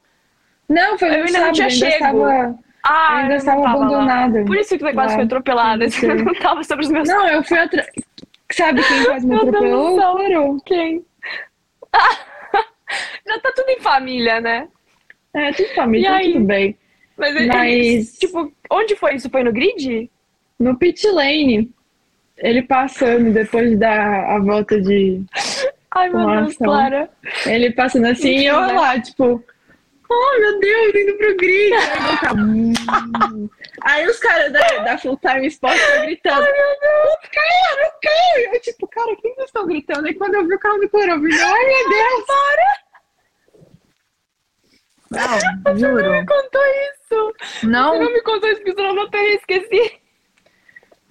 Não, foi Eu no ainda não tinha chego. estava. Ah, ainda eu estava não tava lá. abandonada. Por isso que você quase foi atropelada. Você não tava sobre os meus Não, eu fui atra... Sabe quem quase me atropelou? Quem? Já tá tudo em família, né? É, tudo família, E tá tudo bem. Mas, ele- Mas- tipo, onde foi isso? Foi no grid? No pit lane, ele passando depois de dar a volta de. Ai, meu. Deus, Clara. Ele passando assim e eu lá, tipo. Oh, meu Deus, indo pro grid. Aí, eu tava, "Hum." Aí os caras da, da Full Time Sports estão gritando. Ai, meu Deus. O cara, o cara. Eu, tipo, cara, quem vocês estão gritando? Aí quando eu vi o carro do Corovilho, ai, meu Deus. Não, Você não me juro. contou isso. Você Não, não me contou isso, porque senão eu não teria esquecido.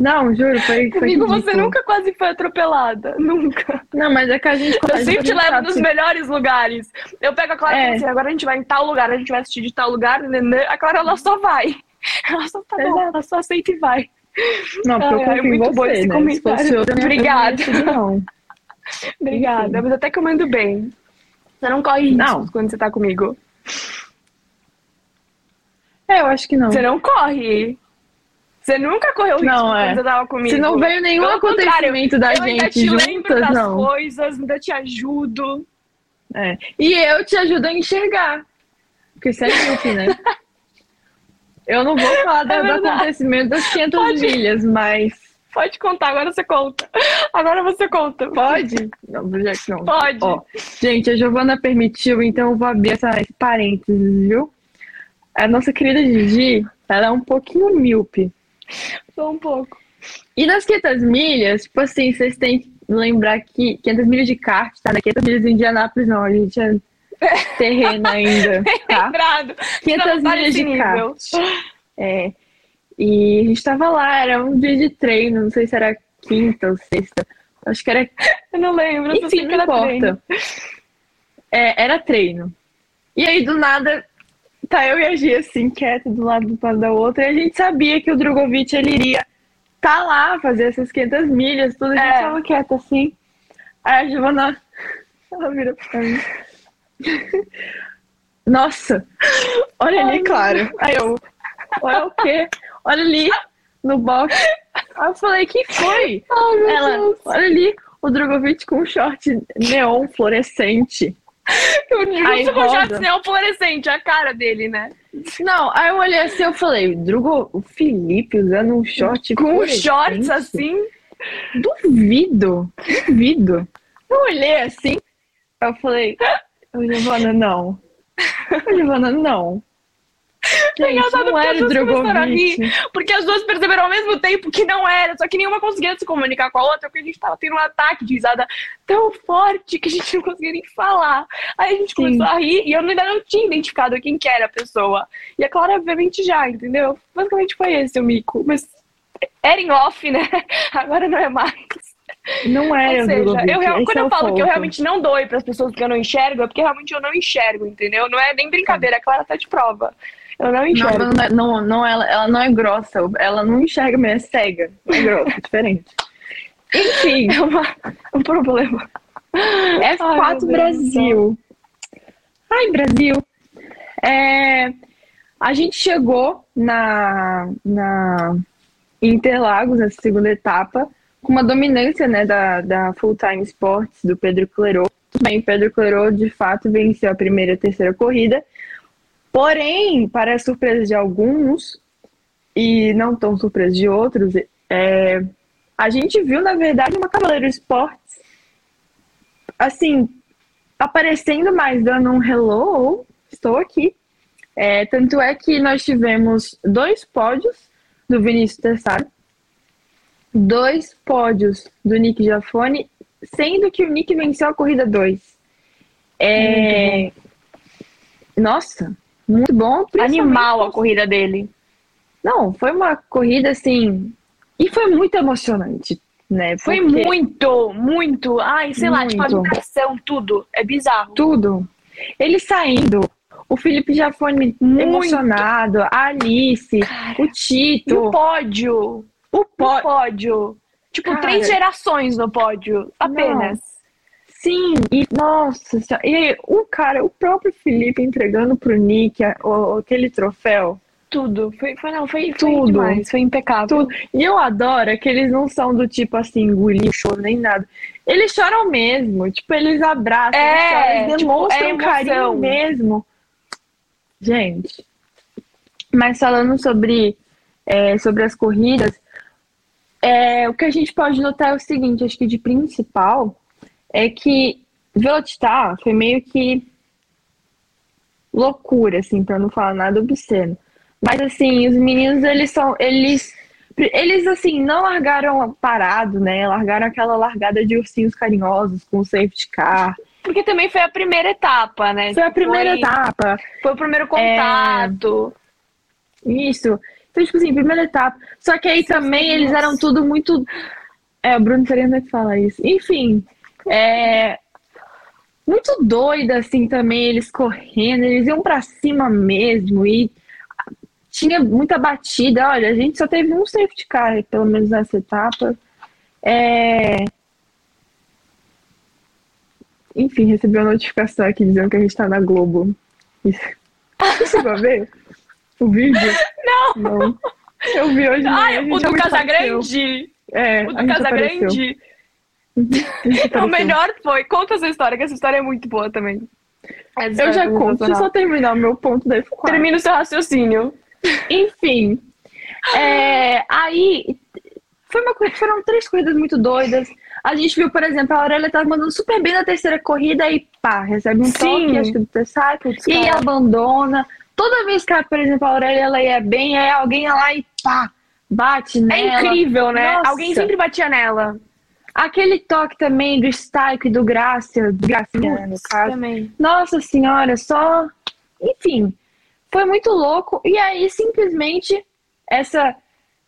Não, juro, foi, foi Comigo você ridículo. nunca quase foi atropelada. Nunca. Não, mas é que a gente... Eu sempre te levo nos melhores lugares. Eu pego a Clara e É. falo assim, agora a gente vai em tal lugar, a gente vai assistir de tal lugar, né? a Clara ela só vai. Ela só tá bom, ela só aceita e vai. Não, porque eu confio em muito bom você, esse né? Se comentário. fosse eu não Obrigada. não. Obrigada, Enfim. mas até que eu mando bem. Você não corre Não. quando você tá comigo. É, eu acho que não. Você não corre. Você nunca correu risco Não, quando é. você tava comigo. Se não veio nenhum Pelo acontecimento da eu ainda gente te lembro juntas, das não. coisas, ainda te ajudo. É. E eu te ajudo a enxergar. Porque você é míope, né? Eu não vou falar É do acontecimento das 500 Pode. milhas, mas Pode contar, agora você conta. Agora você conta. pode? Não, já que não. Pode. Ó, gente, a Giovana permitiu, então eu vou abrir essa, esse parênteses, viu? A nossa querida Gigi, ela é um pouquinho míope. Só um pouco. E nas 500 milhas, tipo assim, vocês têm que lembrar que 500 milhas de kart, tá? Não é 500 milhas em Indianápolis, não. A gente é terreno ainda, tá? Lembrado. 500 Não tá milhas de nível. kart. É. E a gente tava lá, era um dia de treino, não sei se era quinta ou sexta. Acho que era. Eu não lembro. Enfim, não era treino. importa. É, era treino. E aí, do nada, tá eu e a Gia assim, quieta do lado do lado da outra, e a gente sabia que o Drogovic ele iria tá lá, fazer essas 500 milhas, tudo, a gente É. tava quieta assim. Aí a Giovana, ela virou pra mim. Nossa, olha ali, claro. Aí eu, olha o quê? Olha ali, no box. Aí eu falei, que foi? Ela, Deus. olha ali, o Drogovic com um short neon fluorescente. Eu com roda. shorts neon fluorescente, a cara dele, né? Não, aí eu olhei assim, eu falei, Drugo, o Felipe usando um short Com shorts assim. Duvido, duvido. Eu olhei assim, eu falei, Giovana, não. Giovana, não. É engraçado não porque era as duas começaram a rir, Drogovic. porque as duas perceberam ao mesmo tempo que não era, só que nenhuma conseguia se comunicar com a outra, porque a gente tava tendo um ataque de risada tão forte que a gente não conseguia nem falar. Aí a gente Sim. começou a rir e eu ainda não tinha identificado quem que era a pessoa. E a Clara, obviamente, já, entendeu? Basicamente foi esse o mico. Mas era em off, né? Agora não é mais. Não era Ou seja, eu, esse quando é eu falo que eu ponto. realmente não dou para as pessoas que eu não enxergo, é porque realmente eu não enxergo, entendeu? Não é nem brincadeira, a Clara tá de prova. Eu não enxergo. mas não, é- não, não, ela, ela não é grossa, ela não enxerga mesmo, é cega. Não é grossa, é diferente. Enfim, É uma- um problema. Ai, F4 meu Deus Brasil. Ai, Brasil. É, a gente chegou na, na Interlagos, nessa segunda etapa, com uma dominância né, da, da Full Time Sports, do Pedro Clerot. Tudo bem, Pedro Clerot, de fato, venceu a primeira e a terceira corrida. Porém, para a surpresa de alguns, e não tão surpresa de outros, é, a gente viu, na verdade, uma Cavaleiro Sports, assim, aparecendo mais, dando um hello, estou aqui. É, tanto é que nós tivemos dois pódios do Vinícius Tessaro, dois pódios do Nick Jafone, sendo que o Nick venceu a corrida 2. É... Nossa, muito bom. Animal a corrida dele. Não, foi uma corrida assim. E foi muito emocionante, né? Foi Porque muito, muito. Ai, sei lá, tipo, a Muito. vibração, tudo. É bizarro. Tudo. Ele saindo, o Felipe já foi Muito. emocionado, a Alice, o E o Tito, pódio? o O Pó. pódio. Tipo, Cara. três gerações no pódio. Apenas. Sim, e nossa, senhora, e aí, o cara, o próprio Felipe entregando pro Nick a- aquele troféu. Tudo. Foi, foi, não, foi, foi Tudo. demais. Foi impecável. Tudo. E eu adoro que eles não são do tipo assim, engolir choro nem nada. Eles choram mesmo, tipo, eles abraçam, É, eles, tipo, demonstram é emoção. carinho mesmo. Gente, mas falando sobre, é, sobre as corridas, é, o que a gente pode notar é o seguinte, acho que de principal é que Velocitar foi meio que loucura, assim, pra não falar nada obsceno. Mas assim, os meninos, eles são, eles, eles assim, não largaram parado, né? Largaram aquela largada de ursinhos carinhosos com o safety car. Porque também foi a primeira etapa, né? Foi a primeira Foi- etapa. Foi o primeiro contato. Isso. Então, tipo assim, primeira etapa. Só que aí também eles eram tudo muito. É, o Bruno Fernandes que fala isso. Enfim, é. Muito doida, assim, também, eles correndo, eles iam pra cima mesmo e tinha muita batida. Olha, a gente só teve um safety car, pelo menos nessa etapa. É... Enfim, recebi uma notificação aqui dizendo que a gente tá na Globo. Isso. Você chegou a ver o vídeo? Não! Não. Eu vi hoje. Ai, o do. Casagrande! É, O do apareceu. Gente O apareceu. melhor foi. Conta essa história, que essa história é muito boa também. Essa Eu história já é conto, deixa eu só terminar o meu ponto da F4. Termina o seu raciocínio. Enfim. é, aí foi uma, foram três corridas muito doidas. A gente viu, por exemplo, a Aurélia tava mandando super bem na terceira corrida e pá, recebe um Sim. toque, acho que do terceiro, Putz, e cara. abandona. Toda vez que, por exemplo, a Aurélia ela ia bem, aí alguém ia lá e pá, bate É nela. incrível, né? Nossa. Alguém sempre batia nela. Aquele toque também do Stike e do Gracia, do Gracinha, né, no caso. Também. Nossa senhora, só. Enfim, foi muito louco. E aí, simplesmente, essa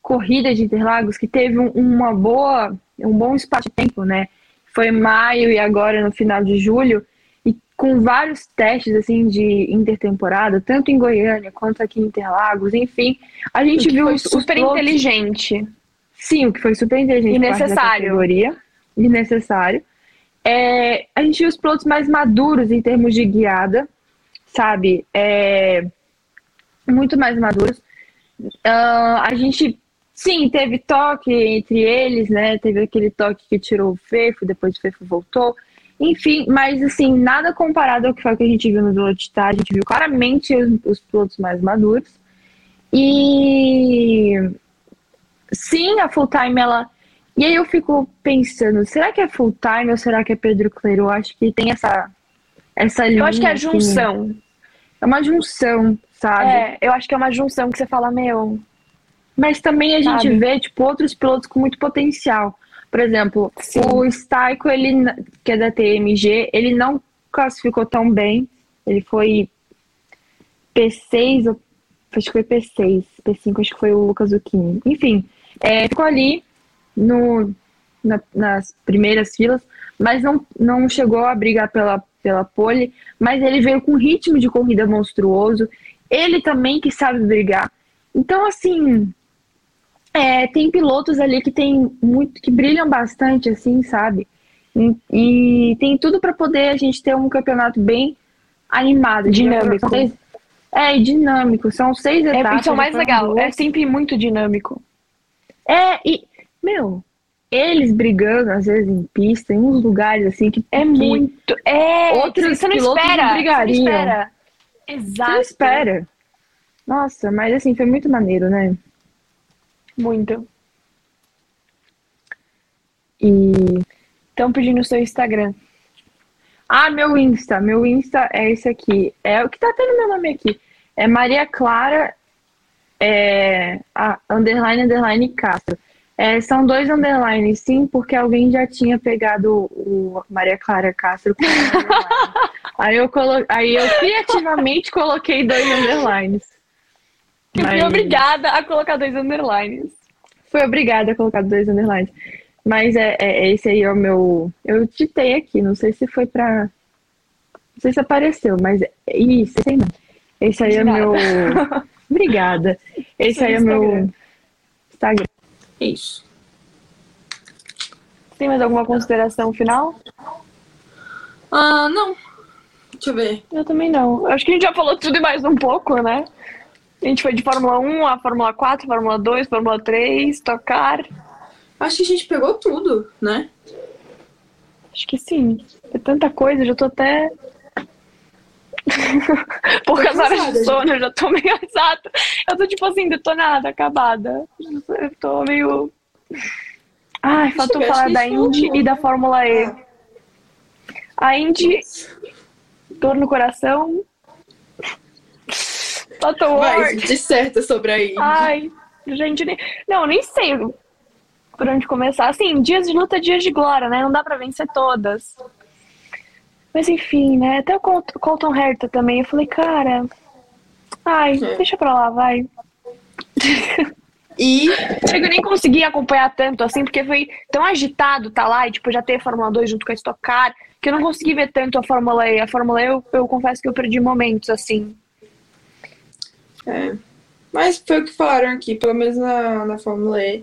corrida de Interlagos, que teve um- uma boa, um bom espaço de tempo, né? Foi em maio e agora no final de julho, e com vários testes assim de intertemporada, tanto em Goiânia quanto aqui em Interlagos, enfim, a gente viu foi super pilotos- inteligente. Sim, o que foi super inteligente. E necessário. categoria. E necessário. É, a gente viu os pilotos mais maduros em termos de guiada, sabe? É, muito mais maduros. Ah, a gente, sim, teve toque entre eles, né? Teve aquele toque que tirou o Fefo, depois o Fefo voltou. Enfim, mas assim, nada comparado ao que foi que a gente viu no Velocitar. A gente viu claramente os, os pilotos mais maduros. E sim, a full time ela. E aí eu fico pensando, será que é full time ou será que é Pedro Cleiro? Eu acho que tem essa essa linha. Eu acho que é a assim. junção. É uma junção, sabe? É, eu acho que é uma junção que você fala, meu. Mas também a gente Sabe? vê, tipo, outros pilotos com muito potencial. Por exemplo, Sim. o Staiko, ele, que é da TMG, ele não classificou tão bem. Ele foi P6, ou- acho que foi P6. P5 acho que foi o Lucas Zucchini. Enfim, é, ficou ali no, na- nas primeiras filas, mas não, não chegou a brigar pela, pela pole. Mas ele veio com um ritmo de corrida monstruoso. Ele também que sabe brigar. Então, assim, é, tem pilotos ali que tem muito, que brilham bastante, assim, sabe? E, e tem tudo para poder a gente ter um campeonato bem animado, Dinâmico. Seis- É, dinâmico. São seis É, etapas. isso é o mais legal. É sempre muito dinâmico. É, e, meu, eles brigando, às vezes, em pista, em uns lugares assim que É muito. É, Outros você não espera. não Você brigariam. não espera. Você Exato. não espera. Nossa, mas assim, foi muito maneiro, né? Muito. E. Estão pedindo o seu Instagram. Ah, meu Insta. Meu Insta é esse aqui. É o que tá tendo meu nome aqui. É Maria Clara é, a, underline, underline Castro. É, são dois underlines, sim, porque alguém já tinha pegado o Maria Clara Castro aí, eu colo... aí eu criativamente coloquei dois underlines. Eu fui Mas- obrigada a colocar dois underlines. Fui obrigada a colocar dois underlines. Mas é, é- esse aí é o meu. Eu ditei aqui, não sei se foi pra. Não sei se apareceu, mas. é- Isso, aí não. Esse aí é o meu. Obrigada. Esse Seu aí é o meu Instagram. Isso. Tem mais alguma consideração final? Ah, não. Deixa eu ver. Eu também não. Acho que a gente já falou tudo e mais um pouco, né? A gente foi de Fórmula 1 a Fórmula 4, Fórmula 2, Fórmula 3, tocar. Acho que a gente pegou tudo, né? Acho que sim. É tanta coisa, já tô até. Poucas horas de sono, eu já tô meio exato. Eu tô tipo assim, detonada, acabada. Eu tô meio. Ai, Deixa faltou ver, falar da gente falou Indy e da Fórmula E. A Indy, dor no coração. Toto Vai, World. disserta sobre a Indy. Ai, gente, nem... não, nem sei por onde começar. Assim, dias de luta, dias de glória, né? Não dá pra vencer todas. Mas enfim, né? Até o Col- Colton Herta também. Eu falei, cara, ai, É. deixa pra lá, vai. E Eu nem consegui acompanhar tanto, assim, porque foi tão agitado tá lá e, tipo, já ter Fórmula 2 junto com a Stock Car, que eu não consegui ver tanto a Fórmula E. A Fórmula E, eu, eu confesso que eu perdi momentos, assim. É. Mas foi o que falaram aqui, pelo menos na, na Fórmula E.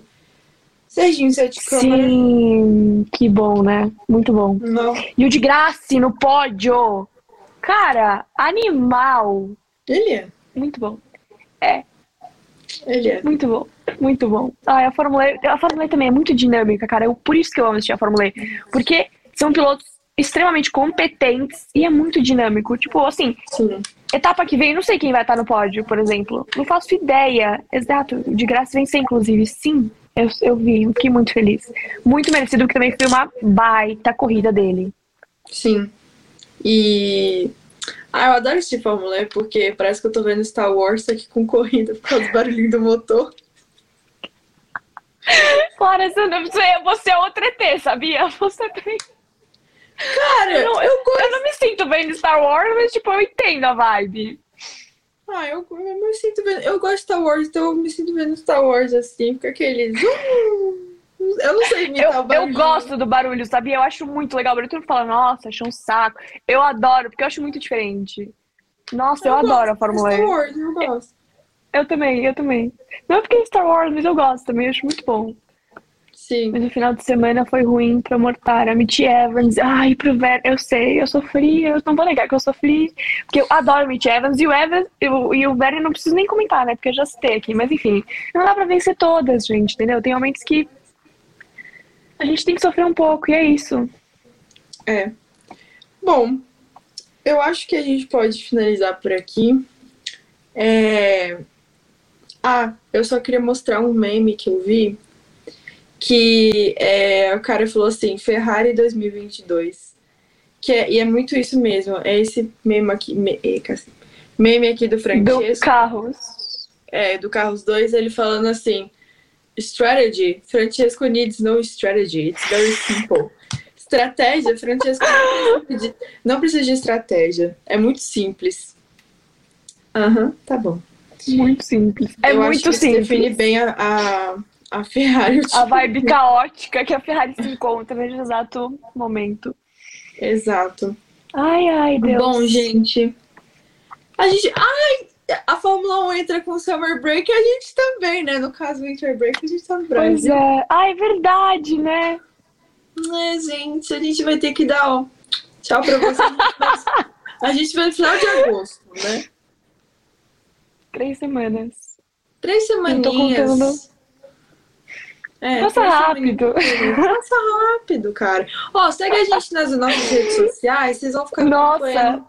Serginho Sete Câmara. Sim, que bom, né? Muito bom. Não. E o de Graça no pódio. Cara, animal. Ele é. Muito bom. Ele é. Muito bom. Muito bom. Ai, a Fórmula E, a Fórmula E também é muito dinâmica, cara. Eu, por isso que eu amo assistir a Fórmula E. Porque são pilotos extremamente competentes e é muito dinâmico. Tipo, assim, Sim. etapa que vem, não sei quem vai estar no pódio, por exemplo. Não faço ideia. Exato. De graça vencer, inclusive. Sim, eu, eu vi. Eu fiquei muito feliz. Muito merecido, porque também foi uma baita corrida dele. Sim. E. Ah, eu adoro assistir Fórmula E porque parece que eu tô vendo Star Wars que com corrida por causa do barulhinho do motor. Clara, você, é outra ET, sabia? Você também. Cara, Eu não, eu, eu não me sinto vendo Star Wars, mas tipo, eu entendo a vibe. Ah, eu, eu me sinto vendo. Eu gosto de Star Wars, então eu me sinto vendo Star Wars assim, com aqueles. Eu não sei imitar o Eu, eu gosto do barulho, sabia? Eu acho muito legal. O barulho todo fala, nossa, achei um saco. Eu adoro, porque eu acho muito diferente. Nossa, eu, adoro gosto a Fórmula Star E. Wars, eu gosto. Eu também, eu também. Não é porque é Star Wars, mas eu gosto também, eu acho muito bom. Sim. Mas o final de semana foi ruim pra Mortara, Mitch Evans. Ai, pro Ver, eu sei, eu sofri, eu não vou negar que eu sofri. Porque eu adoro Mitch Evans e o Evans e o, e o Vernon não preciso nem comentar, né? Porque eu já citei aqui. Mas enfim, não dá pra vencer todas, gente, entendeu? Tem momentos que a gente tem que sofrer um pouco, e é isso. É. Bom, eu acho que a gente pode finalizar por aqui. É... Ah, eu só queria mostrar um meme que eu vi. Que é, o cara falou assim, Ferrari 2022. Que é, e é muito isso mesmo. É esse meme aqui. Me, meme aqui do Francesco. Do Carros. É, do Carros 2, ele falando assim. Strategy, Francesco needs no strategy. It's very simple. Estratégia, Francesco não precisa de estratégia. É muito simples. Aham, uhum, tá bom. Muito simples. É Eu muito acho que simples. define bem a, a, a Ferrari. A vibe caótica que a Ferrari se encontra nesse exato momento. Exato. Ai, ai, Deus. Bom, gente. A gente. Ai! A Fórmula 1 entra com o Summer Break e a gente também, né? No caso, Winter Break, a gente tá no Brasil. Pois é. Ai, é verdade, né? É, gente, a gente vai ter que dar, ó. Tchau pra vocês. a gente vai no final de agosto, né? Três semanas. Três semaninhas. É, Passa rápido. Passa rápido, cara. Ó, segue a gente nas nossas redes sociais, vocês vão ficar Nossa.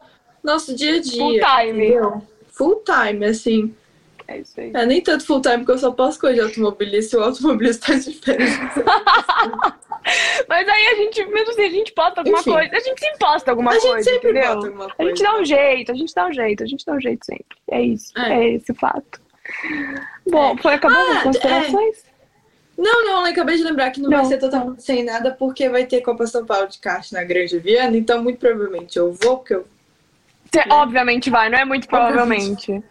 nosso dia a dia. Full time. Entendeu? Full time, assim. É isso aí. É, nem tanto full time, porque eu só posso coisa de automobilista e o automobilista tá de férias. Mas aí a gente, mesmo assim, a gente posta alguma Enfim. coisa. A gente sempre posta alguma a coisa, gente sempre entendeu? bota alguma A coisa. gente dá um jeito, a gente dá um jeito, a gente dá um jeito sempre. É isso, É. é, esse o fato. Bom, foi acabando Ah, as considerações? Não, não, eu acabei de lembrar que não, vai Não. ser totalmente sem nada, porque vai ter Copa São Paulo de kart na Grande Viana, então muito provavelmente eu vou, porque eu. Você obviamente vai, não é muito provavelmente.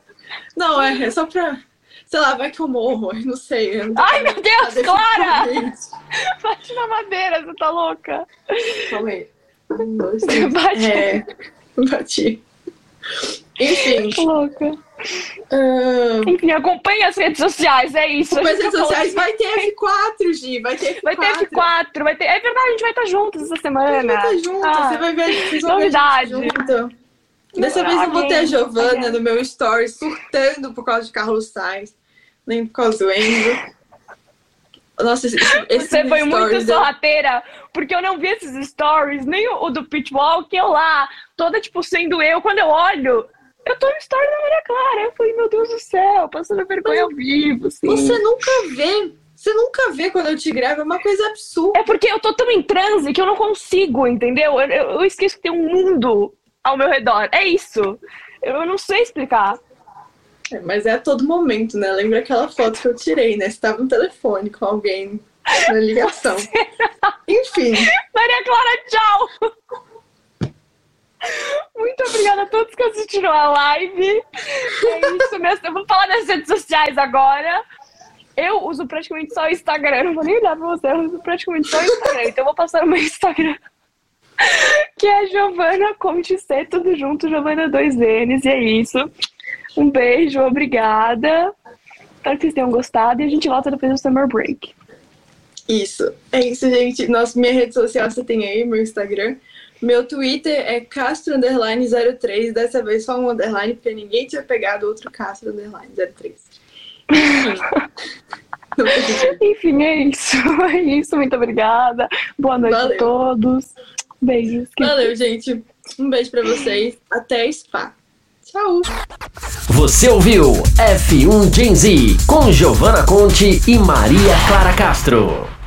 Não, é, é só pra. Sei lá, vai que eu morro, eu não sei. eu não Ai, meu Deus, Clara! Bate na madeira, você tá louca? Calma aí. Um, dois, três. Bate. É, bati. Enfim. Louca. Ahn, Enfim, acompanhe as redes sociais, é isso. A gente redes sociais vai ter F4, Gi. Vai ter F4. Vai ter F4, vai ter. É verdade, a gente vai estar juntos essa A semana. gente vai estar junto, Ah, você vai ver. A novidade. junto. Dessa vez eu vou ter a Giovana no meu story surtando por causa de Carlos Sainz, nem por causa do Enzo. Nossa, esse, esse Você foi muito deu- sorrateira, porque eu não vi esses stories, nem o, o do Pitwall, que eu lá, toda tipo sendo eu. Quando eu olho, eu tô no story da Maria Clara. Eu falei, meu Deus do céu, passando vergonha ao vivo, assim. Você nunca vê. Você nunca vê quando eu te gravo, é uma coisa absurda. É porque eu tô tão em transe que eu não consigo, entendeu? Eu, eu- eu esqueço que tem um mundo ao meu redor. É isso. Eu não sei explicar. É, mas é a todo momento, né? Lembra aquela foto que eu tirei, né? Você tava no telefone com alguém na ligação. Enfim, Maria Clara, tchau! Muito obrigada a todos que assistiram a live. É isso mesmo. Eu vou falar nas redes sociais agora. Eu uso praticamente só o Instagram. Não vou nem olhar pra você. Eu uso praticamente só o Instagram. Então eu vou passar o meu Instagram. Que é Giovana Conte C, tudo junto, Giovana 2Ns. E é isso. Um beijo, obrigada. Espero que vocês tenham gostado. E a gente volta depois do Summer Break. isso. É isso, gente. Nossa, minha rede social você tem aí, meu Instagram. Meu Twitter é Castro03. Dessa vez só um underline, porque ninguém tinha pegado outro Castro 03. Enfim. É isso. É isso. Muito obrigada. Boa noite Valeu. a todos. Beijos. Valeu, gente. Um beijo pra vocês. Até Spa. Tchau. Você ouviu F1 Gen Z com Giovanna Conte e Maria Clara Castro.